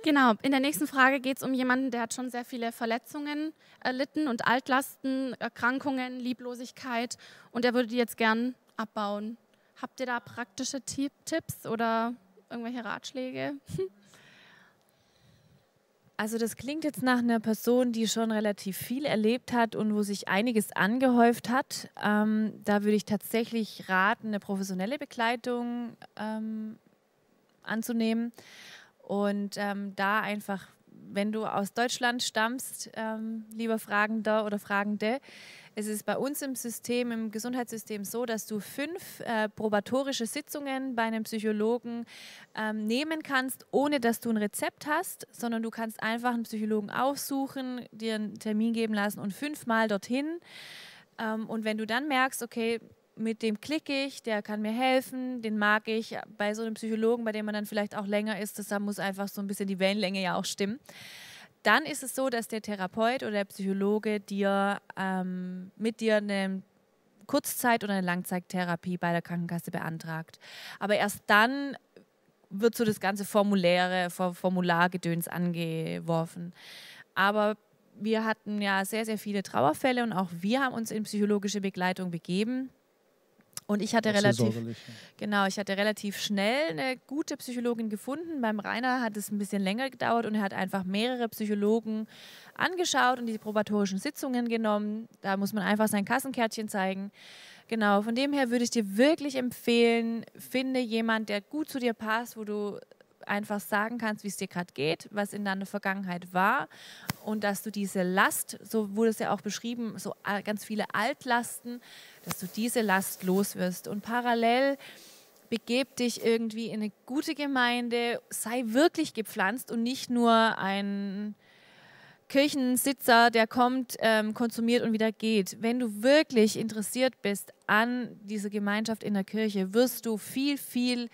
Genau, in der nächsten Frage geht es um jemanden, der hat schon sehr viele Verletzungen erlitten und Altlasten, Erkrankungen, Lieblosigkeit und er würde die jetzt gern abbauen. Habt ihr da praktische Tipps oder irgendwelche Ratschläge? Also das klingt jetzt nach einer Person, die schon relativ viel erlebt hat und wo sich einiges angehäuft hat. Ähm, da würde ich tatsächlich raten, eine professionelle Begleitung ähm, anzunehmen und ähm, da einfach, wenn du aus Deutschland stammst, ähm, lieber Fragender oder Fragende, es ist bei uns im System, im Gesundheitssystem so, dass du fünf äh, probatorische Sitzungen bei einem Psychologen ähm, nehmen kannst, ohne dass du ein Rezept hast, sondern du kannst einfach einen Psychologen aufsuchen, dir einen Termin geben lassen und fünfmal dorthin. Ähm, und wenn du dann merkst, okay, mit dem klicke ich, der kann mir helfen, den mag ich. Bei so einem Psychologen, bei dem man dann vielleicht auch länger ist, das muss einfach so ein bisschen die Wellenlänge ja auch stimmen dann ist es so, dass der Therapeut oder der Psychologe dir ähm, mit dir eine Kurzzeit- oder eine Langzeittherapie bei der Krankenkasse beantragt. Aber erst dann wird so das ganze Formuläre, Formulargedöns angeworfen. Aber wir hatten ja sehr, sehr viele Trauerfälle und auch wir haben uns in psychologische Begleitung begeben. Und ich hatte relativ, genau, ich hatte relativ schnell eine gute Psychologin gefunden. Beim Rainer hat es ein bisschen länger gedauert und er hat einfach mehrere Psychologen angeschaut und die probatorischen Sitzungen genommen. Da muss man einfach sein Kassenkärtchen zeigen. Genau, von dem her würde ich dir wirklich empfehlen, finde jemand, der gut zu dir passt, wo du einfach sagen kannst, wie es dir gerade geht, was in deiner Vergangenheit war und dass du diese Last, so wurde es ja auch beschrieben, so ganz viele Altlasten, dass du diese Last loswirst und parallel begeb dich irgendwie in eine gute Gemeinde, sei wirklich gepflanzt und nicht nur ein Kirchensitzer, der kommt, ähm, konsumiert und wieder geht. Wenn du wirklich interessiert bist an dieser Gemeinschaft in der Kirche, wirst du viel, viel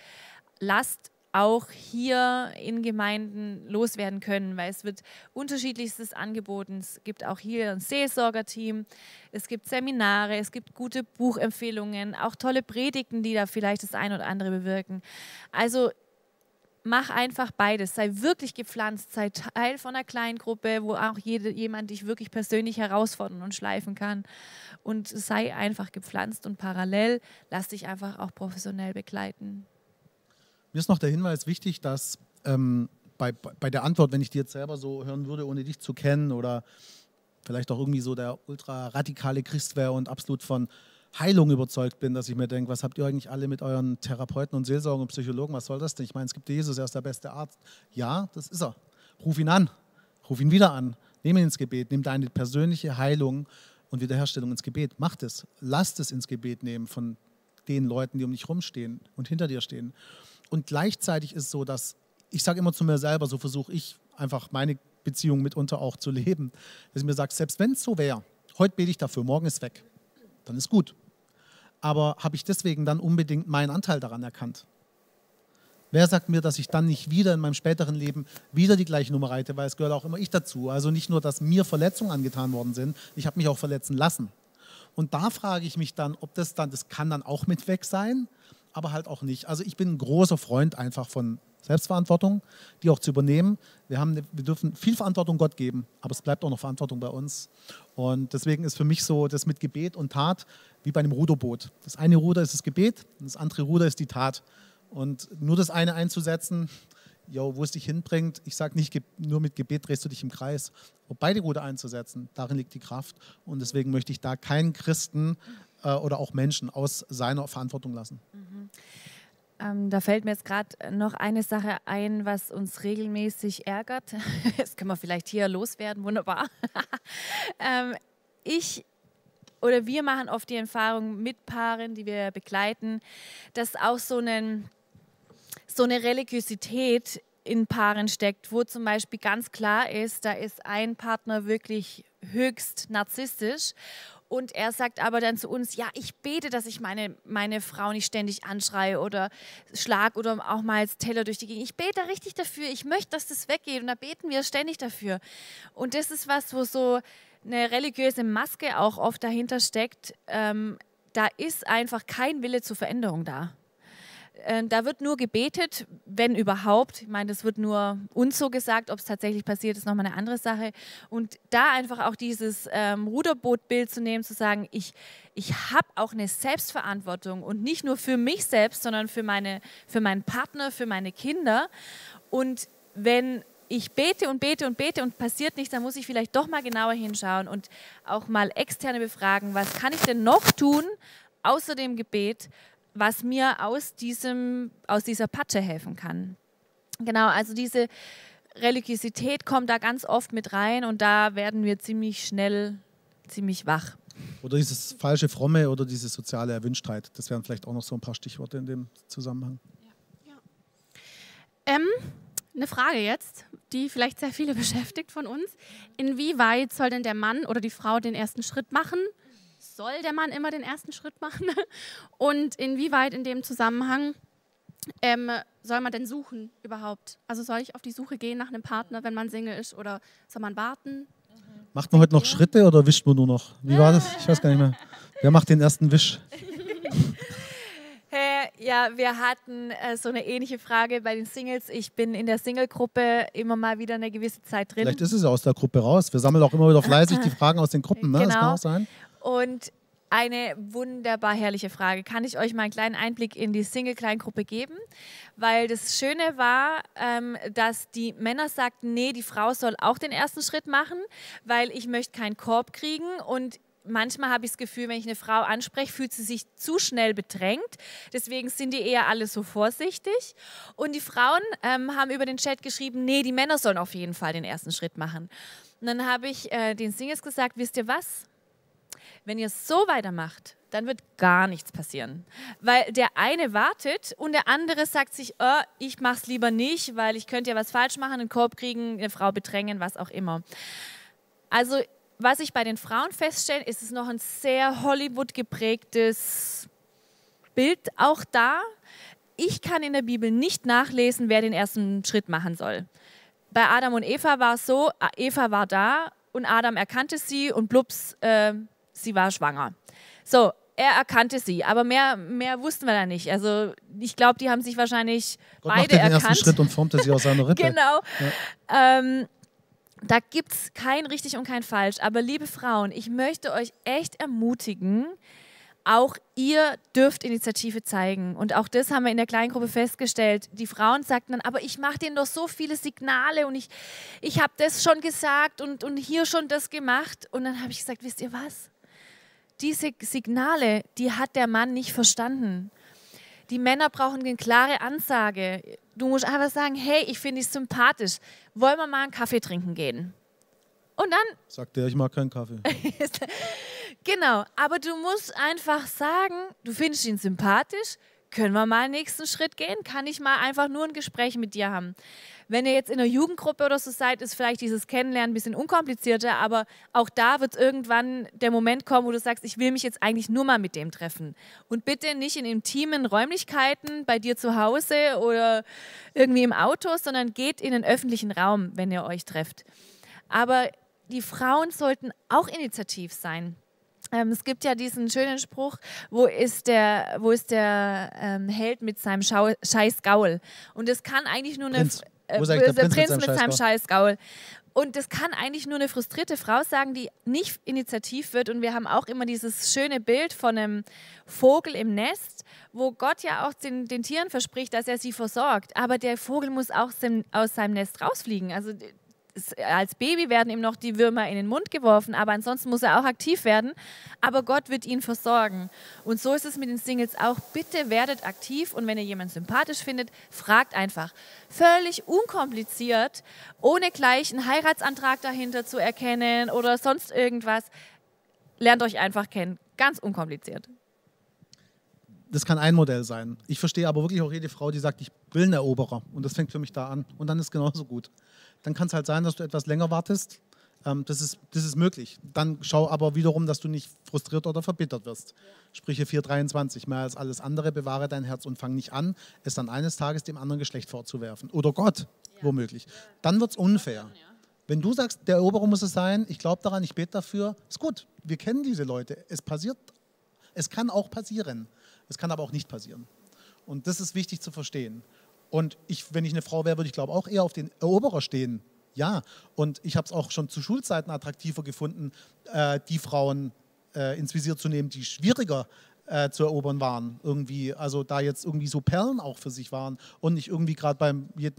Last auch hier in Gemeinden loswerden können, weil es wird unterschiedlichstes angeboten. Es gibt auch hier ein Seelsorgerteam, es gibt Seminare, es gibt gute Buchempfehlungen, auch tolle Predigten, die da vielleicht das ein oder andere bewirken. Also mach einfach beides. Sei wirklich gepflanzt, sei Teil von einer Kleingruppe, wo auch jede, jemand dich wirklich persönlich herausfordern und schleifen kann. Und sei einfach gepflanzt und parallel lass dich einfach auch professionell begleiten. Mir ist noch der Hinweis wichtig, dass ähm, bei, bei der Antwort, wenn ich die jetzt selber so hören würde, ohne dich zu kennen oder vielleicht auch irgendwie so der ultra radikale Christ wäre und absolut von Heilung überzeugt bin, dass ich mir denke, was habt ihr eigentlich alle mit euren Therapeuten und Seelsorgern und Psychologen, was soll das denn? Ich meine, es gibt Jesus, er ist der beste Arzt. Ja, das ist er. Ruf ihn an, ruf ihn wieder an, nimm ihn ins Gebet, nimm deine persönliche Heilung und Wiederherstellung ins Gebet. Mach das, lass es ins Gebet nehmen von den Leuten, die um dich rumstehen und hinter dir stehen. Und gleichzeitig ist es so, dass ich sage immer zu mir selber, so versuche ich einfach meine Beziehung mitunter auch zu leben, dass ich mir sage, selbst wenn es so wäre, heute bete ich dafür, morgen ist weg, dann ist gut. Aber habe ich deswegen dann unbedingt meinen Anteil daran erkannt? Wer sagt mir, dass ich dann nicht wieder in meinem späteren Leben wieder die gleiche Nummer reite, weil es gehört auch immer ich dazu. Also nicht nur, dass mir Verletzungen angetan worden sind, ich habe mich auch verletzen lassen. Und da frage ich mich dann, ob das dann, das kann dann auch mit weg sein, aber halt auch nicht. Also ich bin ein großer Freund einfach von Selbstverantwortung, die auch zu übernehmen. Wir, haben, wir dürfen viel Verantwortung Gott geben, aber es bleibt auch noch Verantwortung bei uns. Und deswegen ist für mich so das mit Gebet und Tat wie bei einem Ruderboot. Das eine Ruder ist das Gebet und das andere Ruder ist die Tat. Und nur das eine einzusetzen, jo, wo es dich hinbringt, ich sage nicht, nur mit Gebet drehst du dich im Kreis. Aber beide Ruder einzusetzen, darin liegt die Kraft. Und deswegen möchte ich da keinen Christen äh, oder auch Menschen aus seiner Verantwortung lassen. Mhm. Ähm, da fällt mir jetzt gerade noch eine Sache ein, was uns regelmäßig ärgert. Das können wir vielleicht hier loswerden, wunderbar. ähm, ich oder wir machen oft die Erfahrung mit Paaren, die wir begleiten, dass auch so, einen, so eine Religiosität in Paaren steckt, wo zum Beispiel ganz klar ist, da ist ein Partner wirklich höchst narzisstisch und er sagt aber dann zu uns, ja, ich bete, dass ich meine, meine Frau nicht ständig anschreie oder schlag oder auch mal als Teller durch die Gegend. Ich bete richtig dafür. Ich möchte, dass das weggeht. Und da beten wir ständig dafür. Und das ist was, wo so eine religiöse Maske auch oft dahinter steckt. Ähm, da ist einfach kein Wille zur Veränderung da. Äh, da wird nur gebetet, wenn überhaupt. Ich meine, das wird nur uns so gesagt. Ob es tatsächlich passiert, ist nochmal eine andere Sache. Und da einfach auch dieses ähm, Ruderbootbild zu nehmen, zu sagen, ich, ich habe auch eine Selbstverantwortung und nicht nur für mich selbst, sondern für, meine, für meinen Partner, für meine Kinder. Und wenn ich bete und bete und bete und passiert nichts, dann muss ich vielleicht doch mal genauer hinschauen und auch mal externe befragen, was kann ich denn noch tun, außer dem Gebet, was mir aus, diesem, aus dieser Patsche helfen kann. Genau, also diese Religiosität kommt da ganz oft mit rein und da werden wir ziemlich schnell ziemlich wach. Oder dieses falsche Fromme oder diese soziale Erwünschtheit. Das wären vielleicht auch noch so ein paar Stichworte in dem Zusammenhang. Ja. Ja. Ähm, eine Frage jetzt, die vielleicht sehr viele beschäftigt von uns. Inwieweit soll denn der Mann oder die Frau den ersten Schritt machen? Soll der Mann immer den ersten Schritt machen? Und inwieweit in dem Zusammenhang ähm, soll man denn suchen überhaupt? Also soll ich auf die Suche gehen nach einem Partner, wenn man Single ist, oder soll man warten? Macht man heute noch Schritte oder wischt man nur noch? Wie war das? Ich weiß gar nicht mehr. Wer macht den ersten Wisch? ja, wir hatten äh, so eine ähnliche Frage bei den Singles. Ich bin in der Single-Gruppe immer mal wieder eine gewisse Zeit drin. Vielleicht ist es aus der Gruppe raus. Wir sammeln auch immer wieder fleißig die Fragen aus den Gruppen. Ne? Genau. Das kann auch sein. Und eine wunderbar herrliche Frage. Kann ich euch mal einen kleinen Einblick in die Single-Kleingruppe geben? Weil das Schöne war, ähm, dass die Männer sagten, nee, die Frau soll auch den ersten Schritt machen, weil ich möchte keinen Korb kriegen und manchmal habe ich das Gefühl, wenn ich eine Frau anspreche, fühlt sie sich zu schnell bedrängt. Deswegen sind die eher alle so vorsichtig. Und die Frauen ähm, haben über den Chat geschrieben, nee, die Männer sollen auf jeden Fall den ersten Schritt machen. Und dann habe ich äh, den Singles gesagt, wisst ihr was? Wenn ihr so weitermacht, dann wird gar nichts passieren. Weil der eine wartet und der andere sagt sich, oh, ich mache es lieber nicht, weil ich könnte ja was falsch machen, einen Korb kriegen, eine Frau bedrängen, was auch immer. Also was ich bei den Frauen feststelle, ist es noch ein sehr Hollywood geprägtes Bild auch da. Ich kann in der Bibel nicht nachlesen, wer den ersten Schritt machen soll. Bei Adam und Eva war es so, Eva war da und Adam erkannte sie und blups, äh, sie war schwanger. So, er erkannte sie, aber mehr, mehr wussten wir da nicht. Also ich glaube, die haben sich wahrscheinlich Gott beide machte den erkannt. ersten Schritt und formte sie aus seiner Rippe. genau. Ja. Ähm, da gibt es kein richtig und kein falsch. Aber liebe Frauen, ich möchte euch echt ermutigen, auch ihr dürft Initiative zeigen. Und auch das haben wir in der Kleingruppe festgestellt. Die Frauen sagten dann, aber ich mache denen doch so viele Signale und ich, ich habe das schon gesagt und, und hier schon das gemacht. Und dann habe ich gesagt, wisst ihr was? Diese Signale, die hat der Mann nicht verstanden. Die Männer brauchen eine klare Ansage. Du musst einfach sagen, hey, ich finde dich sympathisch. Wollen wir mal einen Kaffee trinken gehen? Und dann. Sagt er, ich mag keinen Kaffee. genau, aber du musst einfach sagen, du findest ihn sympathisch. Können wir mal einen nächsten Schritt gehen? Kann ich mal einfach nur ein Gespräch mit dir haben? Wenn ihr jetzt in einer Jugendgruppe oder so seid, ist vielleicht dieses Kennenlernen ein bisschen unkomplizierter, aber auch da wird irgendwann der Moment kommen, wo du sagst, ich will mich jetzt eigentlich nur mal mit dem treffen. Und bitte nicht in intimen Räumlichkeiten bei dir zu Hause oder irgendwie im Auto, sondern geht in den öffentlichen Raum, wenn ihr euch trefft. Aber die Frauen sollten auch initiativ sein. Ähm, es gibt ja diesen schönen Spruch, wo ist der, wo ist der ähm, Held mit seinem Schau Scheiß Gaul? Und das kann eigentlich nur eine Prinz. Äh, eigentlich der Prinz, Prinz mit seinem seinem Scheißgaul. Und das kann eigentlich nur eine frustrierte Frau sagen, die nicht initiativ wird. Und wir haben auch immer dieses schöne Bild von einem Vogel im Nest, wo Gott ja auch den, den Tieren verspricht, dass er sie versorgt. Aber der Vogel muss auch aus seinem Nest rausfliegen. Also als Baby werden ihm noch die Würmer in den Mund geworfen, aber ansonsten muss er auch aktiv werden. Aber Gott wird ihn versorgen. Und so ist es mit den Singles auch. Bitte werdet aktiv und wenn ihr jemanden sympathisch findet, fragt einfach. Völlig unkompliziert, ohne gleich einen Heiratsantrag dahinter zu erkennen oder sonst irgendwas. Lernt euch einfach kennen. Ganz unkompliziert. Das kann ein Modell sein. Ich verstehe aber wirklich auch jede Frau, die sagt, ich will einen Eroberer. Und das fängt für mich da an. Und dann ist genauso gut dann kann es halt sein, dass du etwas länger wartest. Ähm, das, ist, das ist möglich. Dann schau aber wiederum, dass du nicht frustriert oder verbittert wirst. Ja. Sprüche 4,23. Mehr als alles andere bewahre dein Herz und fang nicht an, es dann eines Tages dem anderen Geschlecht vorzuwerfen. Oder Gott, ja. womöglich. Dann wird es unfair. Wenn du sagst, der Eroberer muss es sein, ich glaube daran, ich bete dafür, ist gut. Wir kennen diese Leute. Es passiert, es kann auch passieren. Es kann aber auch nicht passieren. Und das ist wichtig zu verstehen. Und ich, wenn ich eine Frau wäre, würde ich glaube auch eher auf den Eroberer stehen. Ja, und ich habe es auch schon zu Schulzeiten attraktiver gefunden, äh, die Frauen äh, ins Visier zu nehmen, die schwieriger äh, zu erobern waren. Irgendwie, also da jetzt irgendwie so Perlen auch für sich waren und nicht irgendwie gerade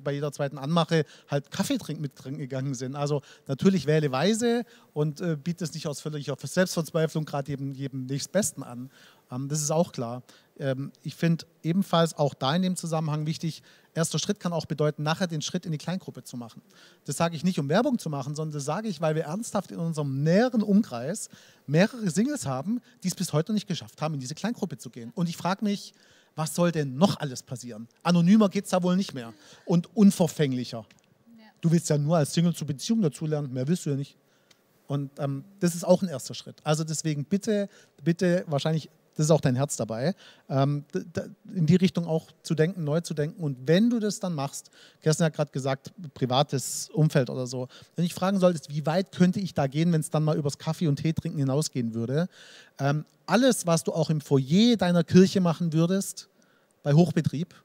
bei jeder zweiten Anmache halt Kaffee trink, mit trinken gegangen sind. Also natürlich wähle weise und äh, biete es nicht aus völliger Selbstverzweiflung gerade jedem, jedem nächstbesten an. Ähm, das ist auch klar. Ähm, ich finde ebenfalls auch da in dem Zusammenhang wichtig, erster Schritt kann auch bedeuten, nachher den Schritt in die Kleingruppe zu machen. Das sage ich nicht, um Werbung zu machen, sondern das sage ich, weil wir ernsthaft in unserem näheren Umkreis mehrere Singles haben, die es bis heute nicht geschafft haben, in diese Kleingruppe zu gehen. Und ich frage mich, was soll denn noch alles passieren? Anonymer geht es da wohl nicht mehr und unverfänglicher. Du willst ja nur als Single zur Beziehung dazulernen, mehr willst du ja nicht. Und ähm, das ist auch ein erster Schritt. Also deswegen bitte, bitte wahrscheinlich das ist auch dein Herz dabei, ähm, in die Richtung auch zu denken, neu zu denken. Und wenn du das dann machst, Kerstin hat gerade gesagt, privates Umfeld oder so, wenn ich fragen solltest, wie weit könnte ich da gehen, wenn es dann mal übers Kaffee und Tee trinken hinausgehen würde, ähm, alles, was du auch im Foyer deiner Kirche machen würdest, bei Hochbetrieb,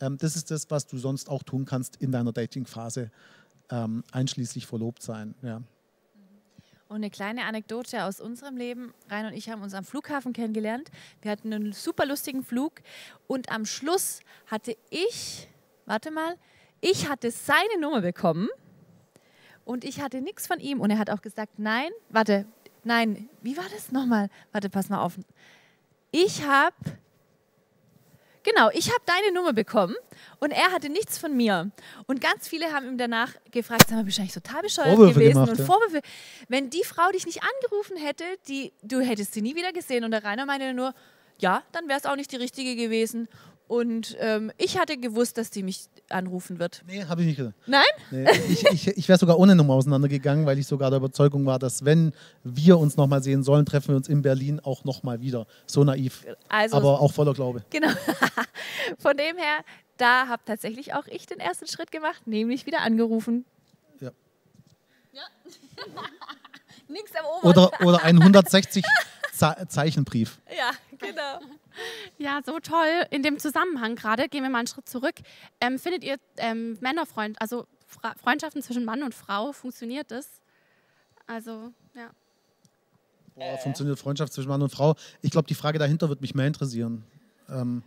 ähm, das ist das, was du sonst auch tun kannst in deiner Datingphase, einschließlich verlobt sein. Ja. Und eine kleine Anekdote aus unserem Leben. Rainer und ich haben uns am Flughafen kennengelernt. Wir hatten einen super lustigen Flug. Und am Schluss hatte ich, warte mal, ich hatte seine Nummer bekommen und ich hatte nichts von ihm. Und er hat auch gesagt, nein, warte, nein, wie war das nochmal? Warte, pass mal auf. Ich habe Genau, ich habe deine Nummer bekommen und er hatte nichts von mir. Und ganz viele haben ihm danach gefragt, sag mal, bist du eigentlich total bescheuert Vorwürfe gewesen? Gemacht, und ja. Vorwürfe. Wenn die Frau dich nicht angerufen hätte, die, du hättest sie nie wieder gesehen. Und der Rainer meinte nur, ja, dann wäre es auch nicht die richtige gewesen. Und ähm, ich hatte gewusst, dass die mich anrufen wird. Nee, habe ich nicht gesagt. Nein? Nee, ich ich, ich wäre sogar ohne Nummer auseinandergegangen, weil ich sogar der Überzeugung war, dass wenn wir uns nochmal sehen sollen, treffen wir uns in Berlin auch nochmal wieder. So naiv. Also, aber auch voller Glaube. Genau. Von dem her, da habe tatsächlich auch ich den ersten Schritt gemacht, nämlich wieder angerufen. Ja. Ja. Nichts am Ober. Oder, oder 160. Ze Zeichenbrief. Ja, genau. Ja, so toll. In dem Zusammenhang gerade, gehen wir mal einen Schritt zurück. Ähm, findet ihr ähm, Männerfreund, also Fra Freundschaften zwischen Mann und Frau, funktioniert das? Also, ja. Boah, funktioniert Freundschaft zwischen Mann und Frau? Ich glaube, die Frage dahinter wird mich mehr interessieren. Ähm,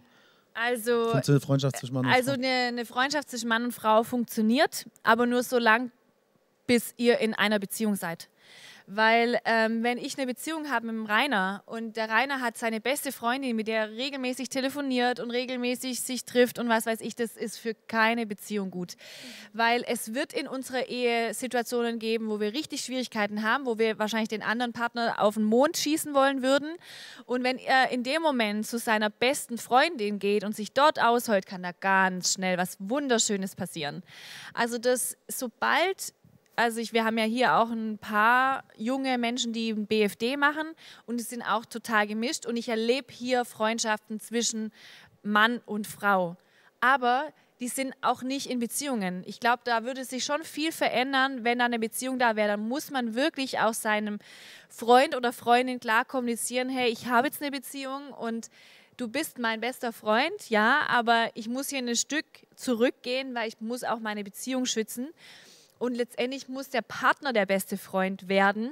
also, funktioniert Freundschaft zwischen Mann und also Frau? Also, eine, eine Freundschaft zwischen Mann und Frau funktioniert, aber nur so lange, bis ihr in einer Beziehung seid. Weil ähm, wenn ich eine Beziehung habe mit dem Rainer und der Rainer hat seine beste Freundin, mit der er regelmäßig telefoniert und regelmäßig sich trifft und was weiß ich, das ist für keine Beziehung gut. Weil es wird in unserer Ehe Situationen geben, wo wir richtig Schwierigkeiten haben, wo wir wahrscheinlich den anderen Partner auf den Mond schießen wollen würden. Und wenn er in dem Moment zu seiner besten Freundin geht und sich dort ausheult, kann da ganz schnell was Wunderschönes passieren. Also das, sobald also ich, wir haben ja hier auch ein paar junge Menschen, die BFD machen und die sind auch total gemischt und ich erlebe hier Freundschaften zwischen Mann und Frau. Aber die sind auch nicht in Beziehungen. Ich glaube, da würde sich schon viel verändern, wenn da eine Beziehung da wäre. Dann muss man wirklich auch seinem Freund oder Freundin klar kommunizieren, hey, ich habe jetzt eine Beziehung und du bist mein bester Freund, ja, aber ich muss hier ein Stück zurückgehen, weil ich muss auch meine Beziehung schützen. Und letztendlich muss der Partner der beste Freund werden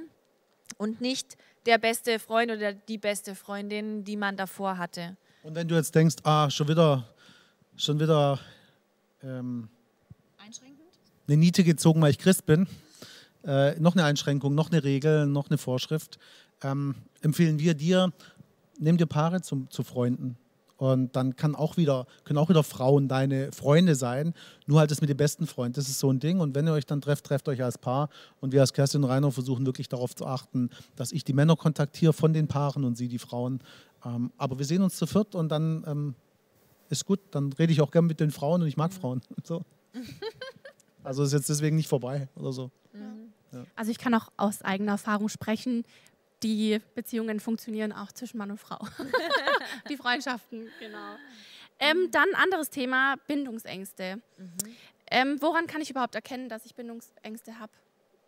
und nicht der beste Freund oder die beste Freundin, die man davor hatte. Und wenn du jetzt denkst, ah, schon wieder, schon wieder ähm, eine Niete gezogen, weil ich Christ bin, äh, noch eine Einschränkung, noch eine Regel, noch eine Vorschrift, ähm, empfehlen wir dir, nimm dir Paare zum, zu Freunden. Und dann kann auch wieder, können auch wieder Frauen deine Freunde sein. Nur halt das mit dem besten Freund. Das ist so ein Ding. Und wenn ihr euch dann trefft, trefft euch als Paar. Und wir als Kerstin und Rainer versuchen wirklich darauf zu achten, dass ich die Männer kontaktiere von den Paaren und sie die Frauen. Ähm, aber wir sehen uns zu viert und dann ähm, ist gut. Dann rede ich auch gern mit den Frauen und ich mag Frauen. So. Also ist jetzt deswegen nicht vorbei oder so. Ja. Also ich kann auch aus eigener Erfahrung sprechen die Beziehungen funktionieren auch zwischen Mann und Frau. die Freundschaften, genau. Ähm, dann anderes Thema, Bindungsängste. Mhm. Ähm, woran kann ich überhaupt erkennen, dass ich Bindungsängste habe?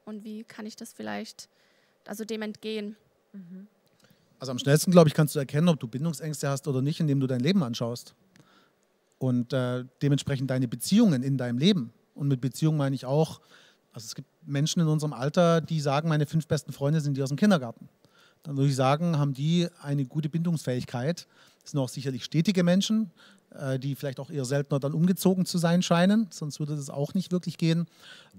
Und wie kann ich das vielleicht, also dem entgehen? Mhm. Also am schnellsten, glaube ich, kannst du erkennen, ob du Bindungsängste hast oder nicht, indem du dein Leben anschaust. Und äh, dementsprechend deine Beziehungen in deinem Leben. Und mit Beziehung meine ich auch, also es gibt Menschen in unserem Alter, die sagen, meine fünf besten Freunde sind die aus dem Kindergarten. Dann würde ich sagen, haben die eine gute Bindungsfähigkeit. Das sind auch sicherlich stetige Menschen, äh, die vielleicht auch eher seltener dann umgezogen zu sein scheinen, sonst würde das auch nicht wirklich gehen.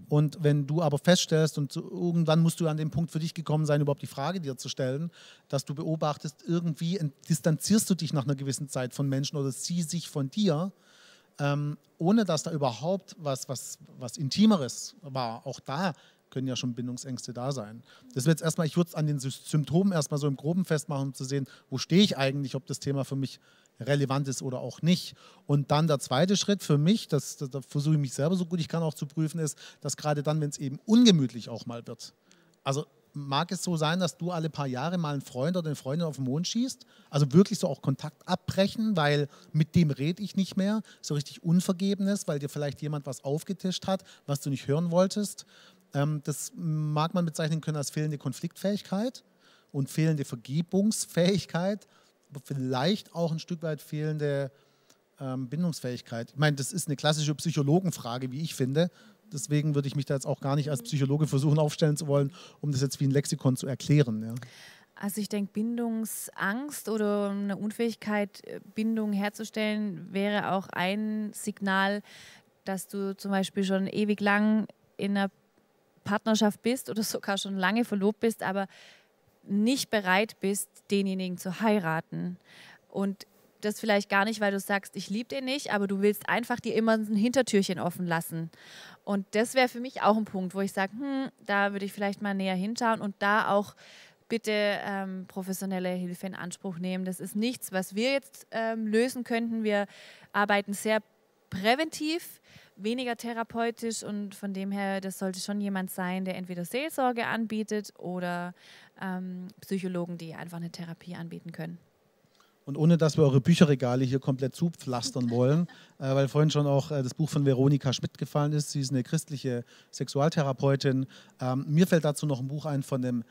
Und wenn du aber feststellst, und irgendwann musst du an den Punkt für dich gekommen sein, überhaupt die Frage dir zu stellen, dass du beobachtest, irgendwie distanzierst du dich nach einer gewissen Zeit von Menschen oder sie sich von dir, ähm, ohne dass da überhaupt was, was, was Intimeres war. Auch da können ja schon Bindungsängste da sein. Das wird jetzt erstmal, ich würde es an den Symptomen erstmal so im Groben festmachen, um zu sehen, wo stehe ich eigentlich, ob das Thema für mich relevant ist oder auch nicht. Und dann der zweite Schritt für mich, das, das, da versuche ich mich selber so gut ich kann auch zu prüfen, ist, dass gerade dann, wenn es eben ungemütlich auch mal wird, also mag es so sein, dass du alle paar Jahre mal einen Freund oder eine Freundin auf den Mond schießt? Also wirklich so auch Kontakt abbrechen, weil mit dem rede ich nicht mehr, so richtig Unvergebenes, weil dir vielleicht jemand was aufgetischt hat, was du nicht hören wolltest. Ähm, das mag man bezeichnen können als fehlende Konfliktfähigkeit und fehlende Vergebungsfähigkeit aber vielleicht auch ein Stück weit fehlende ähm, Bindungsfähigkeit. Ich meine, das ist eine klassische Psychologenfrage, wie ich finde. Deswegen würde ich mich da jetzt auch gar nicht als Psychologe versuchen aufstellen zu wollen, um das jetzt wie ein Lexikon zu erklären. Ja. Also ich denke, Bindungsangst oder eine Unfähigkeit, äh, Bindung herzustellen, wäre auch ein Signal, dass du zum Beispiel schon ewig lang in einer Partnerschaft bist oder sogar schon lange verlobt bist, aber nicht bereit bist, denjenigen zu heiraten. Und das vielleicht gar nicht, weil du sagst, ich liebe den nicht, aber du willst einfach dir immer ein Hintertürchen offen lassen. Und das wäre für mich auch ein Punkt, wo ich sage, hm, da würde ich vielleicht mal näher hinschauen und da auch bitte ähm, professionelle Hilfe in Anspruch nehmen. Das ist nichts, was wir jetzt ähm, lösen könnten. Wir arbeiten sehr präventiv, weniger therapeutisch und von dem her, das sollte schon jemand sein, der entweder Seelsorge anbietet oder ähm, Psychologen, die einfach eine Therapie anbieten können. Und ohne dass wir eure Bücherregale hier komplett zupflastern wollen, äh, weil vorhin schon auch äh, das Buch von Veronika Schmidt gefallen ist. Sie ist eine christliche Sexualtherapeutin. Ähm, mir fällt dazu noch ein Buch ein von dem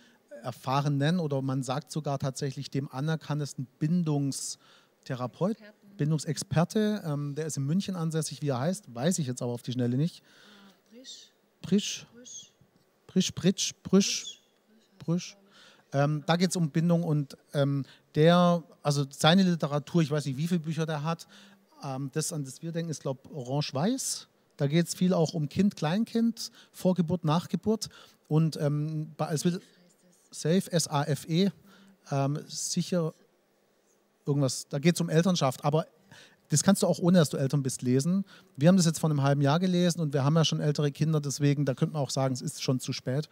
erfahrenen oder man sagt sogar tatsächlich dem anerkanntesten Bindungstherapeut, Bindungsexperte. Ähm, der ist in München ansässig, wie er heißt, weiß ich jetzt aber auf die Schnelle nicht. Prisch. Prisch. Prisch, Pritsch, Prisch, Prisch. Ähm, da geht es um Bindung und ähm, der, also seine Literatur, ich weiß nicht, wie viele Bücher der hat, ähm, das, an das wir denken, ist, glaube ich, Orange-Weiß. Da geht es viel auch um Kind, Kleinkind, Vorgeburt, Nachgeburt. Und ähm, es wird Safe, S-A-F-E, ähm, sicher irgendwas, da geht es um Elternschaft, aber das kannst du auch ohne, dass du Eltern bist, lesen. Wir haben das jetzt vor einem halben Jahr gelesen und wir haben ja schon ältere Kinder, deswegen, da könnte man auch sagen, es ist schon zu spät.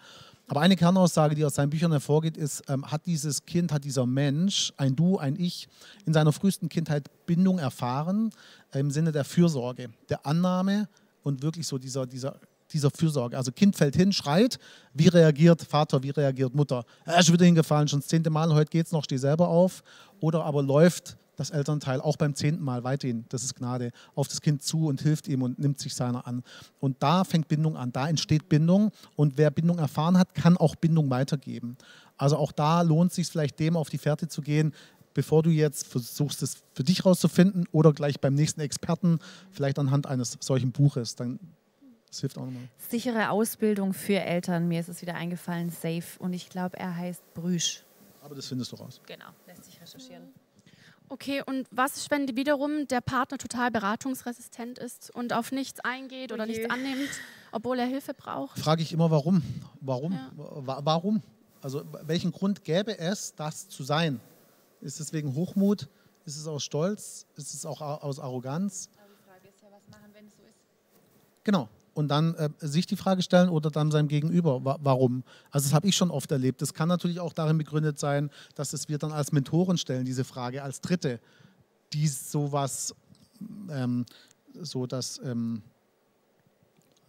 Aber eine Kernaussage, die aus seinen Büchern hervorgeht, ist, ähm, hat dieses Kind, hat dieser Mensch, ein Du, ein Ich, in seiner frühesten Kindheit Bindung erfahren, äh, im Sinne der Fürsorge, der Annahme und wirklich so dieser, dieser, dieser Fürsorge. Also Kind fällt hin, schreit, wie reagiert Vater, wie reagiert Mutter? Er ist wieder hingefallen, schon das zehnte Mal, heute geht es noch, steh selber auf. Oder aber läuft das Elternteil auch beim zehnten Mal weiterhin, das ist Gnade, auf das Kind zu und hilft ihm und nimmt sich seiner an. Und da fängt Bindung an, da entsteht Bindung und wer Bindung erfahren hat, kann auch Bindung weitergeben. Also auch da lohnt es sich vielleicht dem auf die Fährte zu gehen, bevor du jetzt versuchst, es für dich rauszufinden oder gleich beim nächsten Experten, vielleicht anhand eines solchen Buches. Dann, das hilft auch nochmal. Sichere Ausbildung für Eltern, mir ist es wieder eingefallen, Safe. Und ich glaube, er heißt Brüsch. Aber das findest du raus. Genau, lässt sich recherchieren. Okay, und was ist, wenn wiederum der Partner total beratungsresistent ist und auf nichts eingeht oder nichts annimmt, obwohl er Hilfe braucht? Frage ich immer, warum? Warum? Ja. Warum? Also welchen Grund gäbe es, das zu sein? Ist es wegen Hochmut? Ist es aus Stolz? Ist es auch aus Arroganz? Aber die Frage ist ja, was machen, wenn es so ist? Genau und dann äh, sich die Frage stellen oder dann seinem Gegenüber, wa warum. Also das habe ich schon oft erlebt. Das kann natürlich auch darin begründet sein, dass es wir dann als Mentoren stellen, diese Frage, als Dritte, die sowas, ähm, so dass, ähm,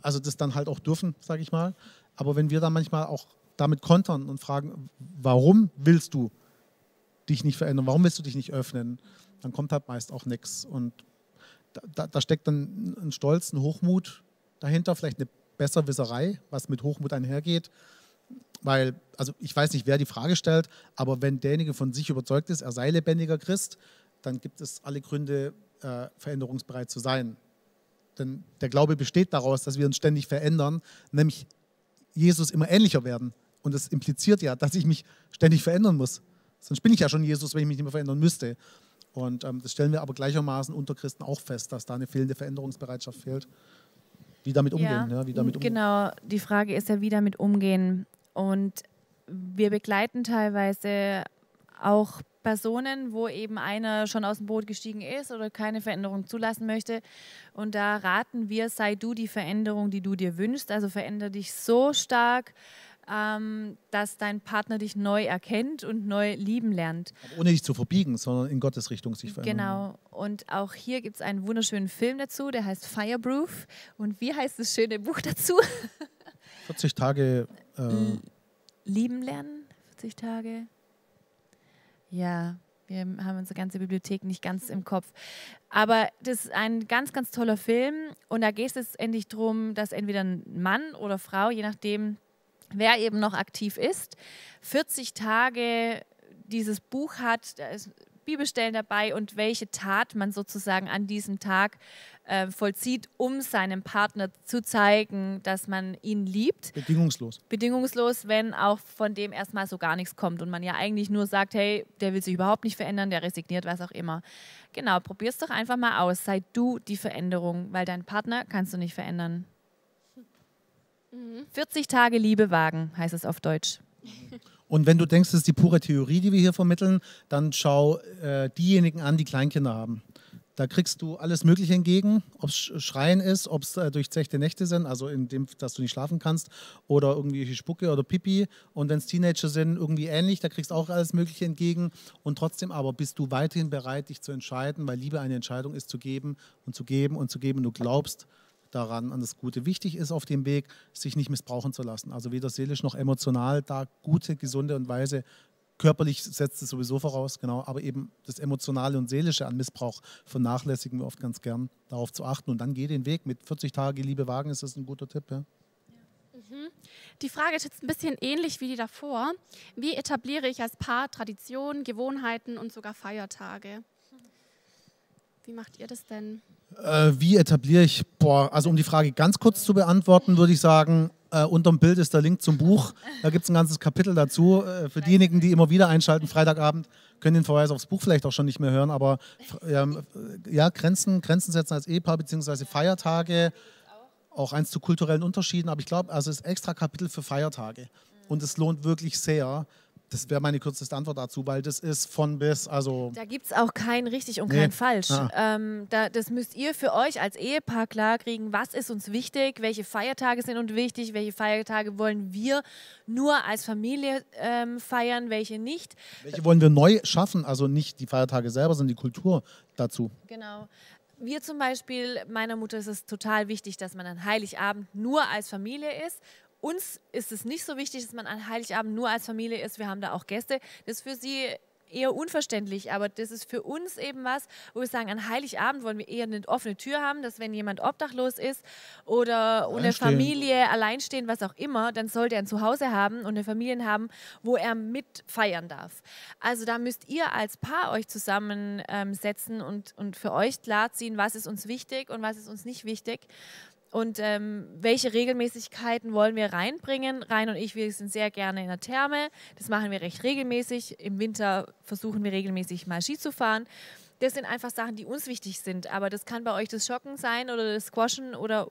also das dann halt auch dürfen, sage ich mal. Aber wenn wir dann manchmal auch damit kontern und fragen, warum willst du dich nicht verändern, warum willst du dich nicht öffnen, dann kommt halt meist auch nichts. Und da, da, da steckt dann ein Stolz, ein Hochmut, dahinter, vielleicht eine Besserwisserei, was mit Hochmut einhergeht. Weil, also ich weiß nicht, wer die Frage stellt, aber wenn derjenige von sich überzeugt ist, er sei lebendiger Christ, dann gibt es alle Gründe, äh, veränderungsbereit zu sein. Denn der Glaube besteht daraus, dass wir uns ständig verändern, nämlich Jesus immer ähnlicher werden. Und das impliziert ja, dass ich mich ständig verändern muss. Sonst bin ich ja schon Jesus, wenn ich mich nicht mehr verändern müsste. Und ähm, das stellen wir aber gleichermaßen unter Christen auch fest, dass da eine fehlende Veränderungsbereitschaft fehlt. Wie damit umgehen? Ja, ja wie damit umgehen. Genau, die Frage ist ja, wie damit umgehen. Und wir begleiten teilweise auch Personen, wo eben einer schon aus dem Boot gestiegen ist oder keine Veränderung zulassen möchte. Und da raten wir, sei du die Veränderung, die du dir wünschst. Also verändere dich so stark, ähm, dass dein Partner dich neu erkennt und neu lieben lernt. Aber ohne dich zu verbiegen, sondern in Gottes Richtung sich verändern. Genau. Und auch hier gibt es einen wunderschönen Film dazu, der heißt Fireproof. Und wie heißt das schöne Buch dazu? 40 Tage. Äh lieben lernen, 40 Tage. Ja, wir haben unsere ganze Bibliothek nicht ganz im Kopf. Aber das ist ein ganz, ganz toller Film. Und da geht es endlich darum, dass entweder ein Mann oder Frau, je nachdem, wer eben noch aktiv ist, 40 Tage dieses Buch hat. Da ist Bibelstellen dabei und welche Tat man sozusagen an diesem Tag äh, vollzieht, um seinem Partner zu zeigen, dass man ihn liebt. Bedingungslos. Bedingungslos, wenn auch von dem erstmal so gar nichts kommt und man ja eigentlich nur sagt, hey, der will sich überhaupt nicht verändern, der resigniert, was auch immer. Genau, probier es doch einfach mal aus. Sei du die Veränderung, weil deinen Partner kannst du nicht verändern. 40 mhm. Tage Liebe wagen, heißt es auf Deutsch. Und wenn du denkst, das ist die pure Theorie, die wir hier vermitteln, dann schau äh, diejenigen an, die Kleinkinder haben. Da kriegst du alles Mögliche entgegen, ob es Schreien ist, ob es äh, durchzechte Nächte sind, also in dem, dass du nicht schlafen kannst, oder irgendwie Spucke oder Pipi. Und wenn es Teenager sind, irgendwie ähnlich, da kriegst du auch alles Mögliche entgegen. Und trotzdem aber bist du weiterhin bereit, dich zu entscheiden, weil Liebe eine Entscheidung ist, zu geben und zu geben und zu geben. Und du glaubst daran, an das Gute. Wichtig ist auf dem Weg, sich nicht missbrauchen zu lassen. Also weder seelisch noch emotional, da gute, gesunde und weise Körperlich setzt es sowieso voraus, genau, aber eben das Emotionale und Seelische an Missbrauch vernachlässigen wir oft ganz gern, darauf zu achten. Und dann geh den Weg. Mit 40 Tage Liebe wagen ist das ein guter Tipp. Ja. Mhm. Die Frage ist jetzt ein bisschen ähnlich wie die davor. Wie etabliere ich als Paar Traditionen, Gewohnheiten und sogar Feiertage? Wie macht ihr das denn? Äh, wie etabliere ich, boah, also um die Frage ganz kurz zu beantworten, würde ich sagen, äh, unterm Bild ist der Link zum Buch. Da gibt es ein ganzes Kapitel dazu. Äh, für diejenigen, die immer wieder einschalten, Freitagabend, können den Verweis aufs Buch vielleicht auch schon nicht mehr hören. Aber ähm, ja, Grenzen, Grenzen setzen als Ehepaar bzw. Feiertage, auch eins zu kulturellen Unterschieden. Aber ich glaube, also es ist extra Kapitel für Feiertage. Und es lohnt wirklich sehr, das wäre meine kürzeste Antwort dazu, weil das ist von bis, also. Da gibt es auch kein richtig und nee. kein falsch. Ah. Ähm, da, das müsst ihr für euch als Ehepaar klarkriegen, was ist uns wichtig, welche Feiertage sind uns wichtig, welche Feiertage wollen wir nur als Familie ähm, feiern, welche nicht. Welche wollen wir neu schaffen, also nicht die Feiertage selber, sondern die Kultur dazu. Genau. Wir zum Beispiel, meiner Mutter ist es total wichtig, dass man an Heiligabend nur als Familie ist uns ist es nicht so wichtig, dass man an Heiligabend nur als Familie ist. Wir haben da auch Gäste. Das ist für sie eher unverständlich, aber das ist für uns eben was, wo wir sagen, an Heiligabend wollen wir eher eine offene Tür haben, dass wenn jemand obdachlos ist oder ohne Familie, alleinstehen, was auch immer, dann sollte er ein Zuhause haben und eine Familie haben, wo er mit feiern darf. Also da müsst ihr als Paar euch zusammensetzen und, und für euch klarziehen, was ist uns wichtig und was ist uns nicht wichtig. Und ähm, welche Regelmäßigkeiten wollen wir reinbringen? Rein und ich, wir sind sehr gerne in der Therme. Das machen wir recht regelmäßig. Im Winter versuchen wir regelmäßig mal Ski zu fahren. Das sind einfach Sachen, die uns wichtig sind. Aber das kann bei euch das Schocken sein oder das Squashen oder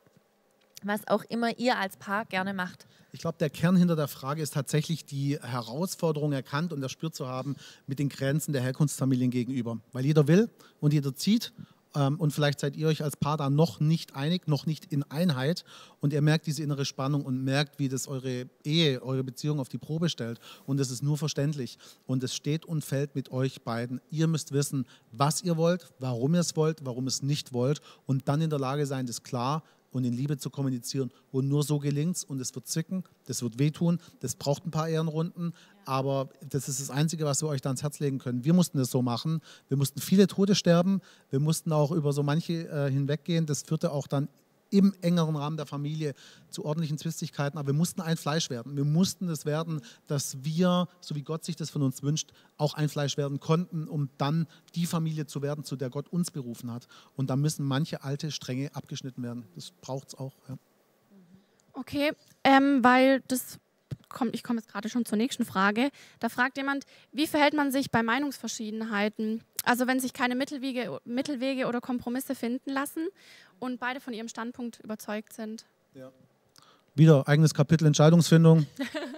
was auch immer ihr als Paar gerne macht. Ich glaube, der Kern hinter der Frage ist tatsächlich die Herausforderung erkannt und erspürt zu haben mit den Grenzen der Herkunftsfamilien gegenüber. Weil jeder will und jeder zieht ähm, und vielleicht seid ihr euch als Paar da noch nicht einig, noch nicht in Einheit. Und ihr merkt diese innere Spannung und merkt, wie das eure Ehe, eure Beziehung auf die Probe stellt. Und es ist nur verständlich. Und es steht und fällt mit euch beiden. Ihr müsst wissen, was ihr wollt, warum ihr es wollt, warum ihr es nicht wollt. Und dann in der Lage sein, das klar und in Liebe zu kommunizieren. Und nur so gelingt es und es wird zwicken, das wird wehtun, das braucht ein paar Ehrenrunden, aber das ist das Einzige, was wir euch da ans Herz legen können. Wir mussten das so machen. Wir mussten viele Tode sterben. Wir mussten auch über so manche äh, hinweggehen. Das führte auch dann im engeren Rahmen der Familie zu ordentlichen Zwistigkeiten. Aber wir mussten ein Fleisch werden. Wir mussten es werden, dass wir, so wie Gott sich das von uns wünscht, auch ein Fleisch werden konnten, um dann die Familie zu werden, zu der Gott uns berufen hat. Und da müssen manche alte Stränge abgeschnitten werden. Das braucht es auch. Ja. Okay, ähm, weil das komm, ich komme jetzt gerade schon zur nächsten Frage. Da fragt jemand, wie verhält man sich bei Meinungsverschiedenheiten? Also wenn sich keine Mittelwege, Mittelwege oder Kompromisse finden lassen und beide von ihrem Standpunkt überzeugt sind. Ja. Wieder eigenes Kapitel Entscheidungsfindung.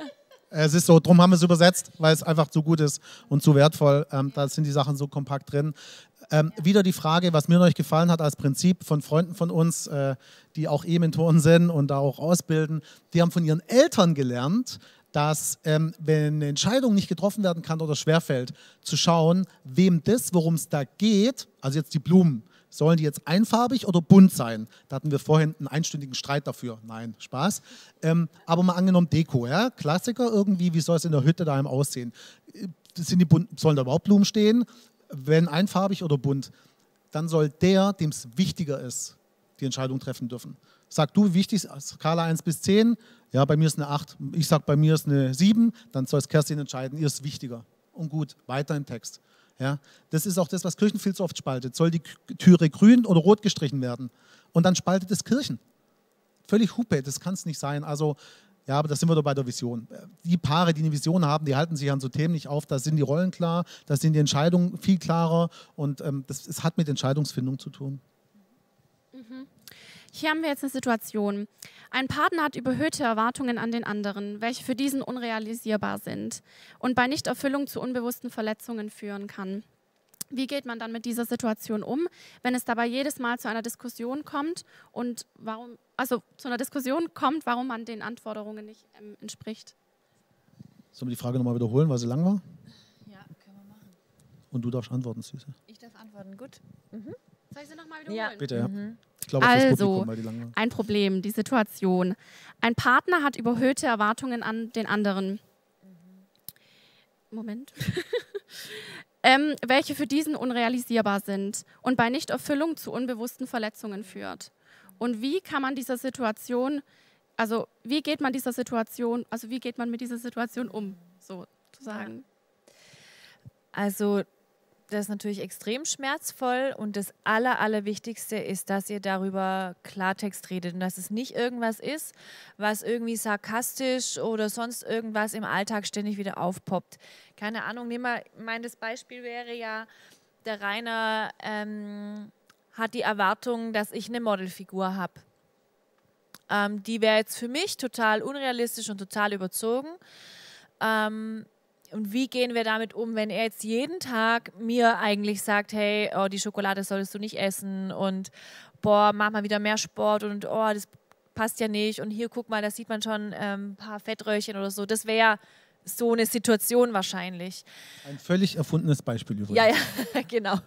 es ist so, darum haben wir es übersetzt, weil es einfach zu gut ist und zu wertvoll. Ähm, da sind die Sachen so kompakt drin. Ähm, wieder die Frage, was mir euch gefallen hat als Prinzip von Freunden von uns, äh, die auch E-Mentoren sind und da auch ausbilden, die haben von ihren Eltern gelernt, dass ähm, wenn eine Entscheidung nicht getroffen werden kann oder schwerfällt, zu schauen, wem das, worum es da geht, also jetzt die Blumen, sollen die jetzt einfarbig oder bunt sein? Da hatten wir vorhin einen einstündigen Streit dafür. Nein, Spaß. Ähm, aber mal angenommen Deko, ja? Klassiker irgendwie, wie soll es in der Hütte daheim aussehen? Äh, sind die bunt, sollen da überhaupt Blumen stehen? Wenn einfarbig oder bunt, dann soll der, dem es wichtiger ist, die Entscheidung treffen dürfen. Sag du, wichtig ist Skala 1 bis 10? Ja, bei mir ist eine 8. Ich sag, bei mir ist eine 7. Dann soll es Kerstin entscheiden, ihr ist wichtiger. Und gut, weiter im Text. Ja, das ist auch das, was Kirchen viel zu oft spaltet. Soll die Türe grün oder rot gestrichen werden? Und dann spaltet es Kirchen. Völlig Hupe, das kann es nicht sein. Also ja, aber da sind wir doch bei der Vision. Die Paare, die eine Vision haben, die halten sich an so Themen nicht auf. Da sind die Rollen klar, da sind die Entscheidungen viel klarer und ähm, das, das hat mit Entscheidungsfindung zu tun. Mhm. Hier haben wir jetzt eine Situation. Ein Partner hat überhöhte Erwartungen an den anderen, welche für diesen unrealisierbar sind und bei Nichterfüllung zu unbewussten Verletzungen führen kann. Wie geht man dann mit dieser Situation um, wenn es dabei jedes Mal zu einer Diskussion kommt und warum, also zu einer Diskussion kommt, warum man den Anforderungen nicht ähm, entspricht? Sollen wir die Frage nochmal wiederholen, weil sie lang war? Ja, können wir machen. Und du darfst antworten, Süße. Ich darf antworten, gut. Mhm. Soll ich sie nochmal wiederholen? Ja. Bitte, ja. Mhm. Ich glaube, also, Publikum, ein Problem, die Situation. Ein Partner hat überhöhte Erwartungen an den anderen. Mhm. Moment. ähm, welche für diesen unrealisierbar sind und bei Nichterfüllung zu unbewussten Verletzungen führt. Und wie kann man dieser Situation, also wie geht man dieser Situation, also wie geht man mit dieser Situation um, sozusagen? Also das ist natürlich extrem schmerzvoll und das Aller, Allerwichtigste ist, dass ihr darüber Klartext redet und dass es nicht irgendwas ist, was irgendwie sarkastisch oder sonst irgendwas im Alltag ständig wieder aufpoppt. Keine Ahnung, nehmen wir, mein das Beispiel wäre ja, der Rainer ähm, hat die Erwartung, dass ich eine Modelfigur habe. Ähm, die wäre jetzt für mich total unrealistisch und total überzogen. Ähm, und wie gehen wir damit um, wenn er jetzt jeden Tag mir eigentlich sagt, hey, oh, die Schokolade solltest du nicht essen und boah, mach mal wieder mehr Sport und oh, das passt ja nicht und hier guck mal, da sieht man schon ähm, ein paar Fettröhrchen oder so. Das wäre so eine Situation wahrscheinlich. Ein völlig erfundenes Beispiel übrigens. Ja, ja, genau.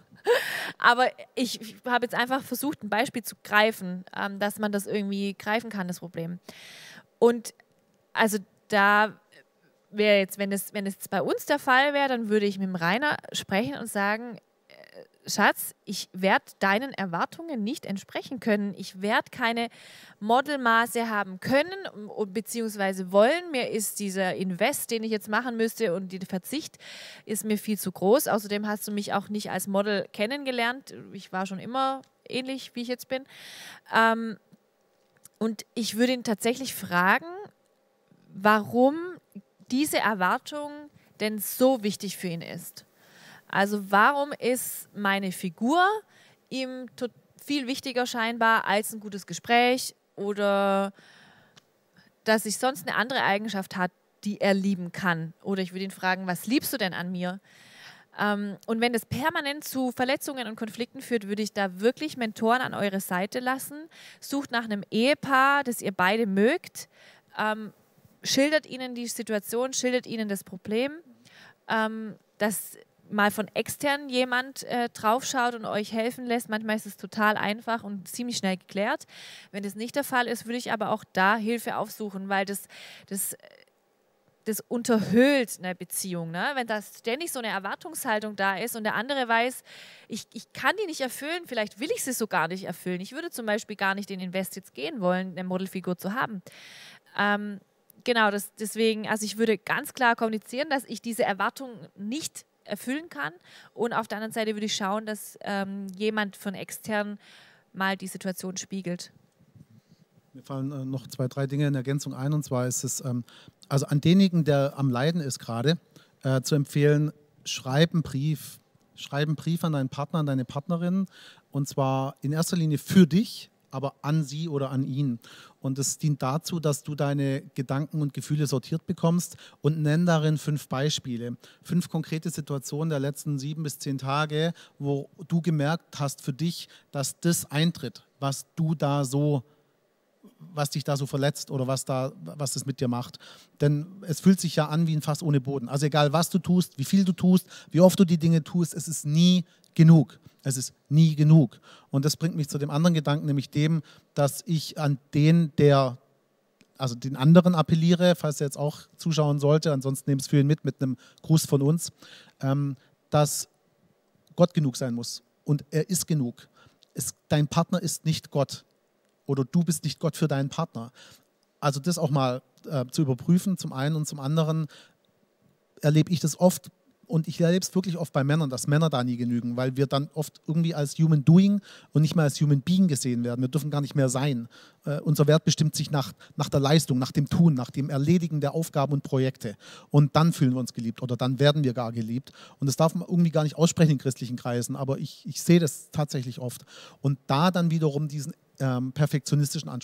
Aber ich, ich habe jetzt einfach versucht, ein Beispiel zu greifen, ähm, dass man das irgendwie greifen kann, das Problem. Und also da wäre jetzt, wenn es, wenn bei uns der Fall wäre, dann würde ich mit dem Rainer sprechen und sagen, äh, Schatz, ich werde deinen Erwartungen nicht entsprechen können. Ich werde keine Modelmaße haben können beziehungsweise wollen. Mir ist dieser Invest, den ich jetzt machen müsste und der Verzicht ist mir viel zu groß. Außerdem hast du mich auch nicht als Model kennengelernt. Ich war schon immer ähnlich, wie ich jetzt bin. Ähm, und ich würde ihn tatsächlich fragen, warum diese Erwartung denn so wichtig für ihn ist. Also warum ist meine Figur ihm viel wichtiger scheinbar als ein gutes Gespräch oder dass ich sonst eine andere Eigenschaft hat, die er lieben kann. Oder ich würde ihn fragen, was liebst du denn an mir? Ähm, und wenn das permanent zu Verletzungen und Konflikten führt, würde ich da wirklich Mentoren an eure Seite lassen. Sucht nach einem Ehepaar, das ihr beide mögt. Ähm, schildert ihnen die Situation, schildert ihnen das Problem, ähm, dass mal von extern jemand äh, draufschaut und euch helfen lässt. Manchmal ist es total einfach und ziemlich schnell geklärt. Wenn das nicht der Fall ist, würde ich aber auch da Hilfe aufsuchen, weil das, das, das unterhöhlt eine Beziehung. Ne? Wenn da ständig so eine Erwartungshaltung da ist und der andere weiß, ich, ich kann die nicht erfüllen, vielleicht will ich sie so gar nicht erfüllen. Ich würde zum Beispiel gar nicht in Invest jetzt gehen wollen, eine Modelfigur zu haben. Ähm, genau, das, deswegen, also ich würde ganz klar kommunizieren, dass ich diese Erwartung nicht erfüllen kann. Und auf der anderen Seite würde ich schauen, dass ähm, jemand von extern mal die Situation spiegelt. Mir fallen äh, noch zwei, drei Dinge in Ergänzung ein. Und zwar ist es, ähm, also an denjenigen, der am Leiden ist gerade, äh, zu empfehlen, schreib einen Brief. Schreib einen Brief an deinen Partner, an deine Partnerin. Und zwar in erster Linie für dich, aber an sie oder an ihn. Und es dient dazu, dass du deine Gedanken und Gefühle sortiert bekommst und nenn darin fünf Beispiele. Fünf konkrete Situationen der letzten sieben bis zehn Tage, wo du gemerkt hast für dich, dass das eintritt, was du da so was dich da so verletzt oder was, da, was das mit dir macht. Denn es fühlt sich ja an wie ein Fass ohne Boden. Also egal, was du tust, wie viel du tust, wie oft du die Dinge tust, es ist nie genug. Es ist nie genug. Und das bringt mich zu dem anderen Gedanken, nämlich dem, dass ich an den, der, also den anderen appelliere, falls er jetzt auch zuschauen sollte, ansonsten nehme es für ihn mit, mit einem Gruß von uns, ähm, dass Gott genug sein muss. Und er ist genug. Es, dein Partner ist nicht Gott oder du bist nicht Gott für deinen Partner. Also das auch mal äh, zu überprüfen, zum einen und zum anderen erlebe ich das oft und ich erlebe es wirklich oft bei Männern, dass Männer da nie genügen, weil wir dann oft irgendwie als Human Doing und nicht mehr als Human Being gesehen werden. Wir dürfen gar nicht mehr sein. Äh, unser Wert bestimmt sich nach, nach der Leistung, nach dem Tun, nach dem Erledigen der Aufgaben und Projekte. Und dann fühlen wir uns geliebt oder dann werden wir gar geliebt. Und das darf man irgendwie gar nicht aussprechen in christlichen Kreisen, aber ich, ich sehe das tatsächlich oft. Und da dann wiederum diesen ähm, perfektionistischen Anspruch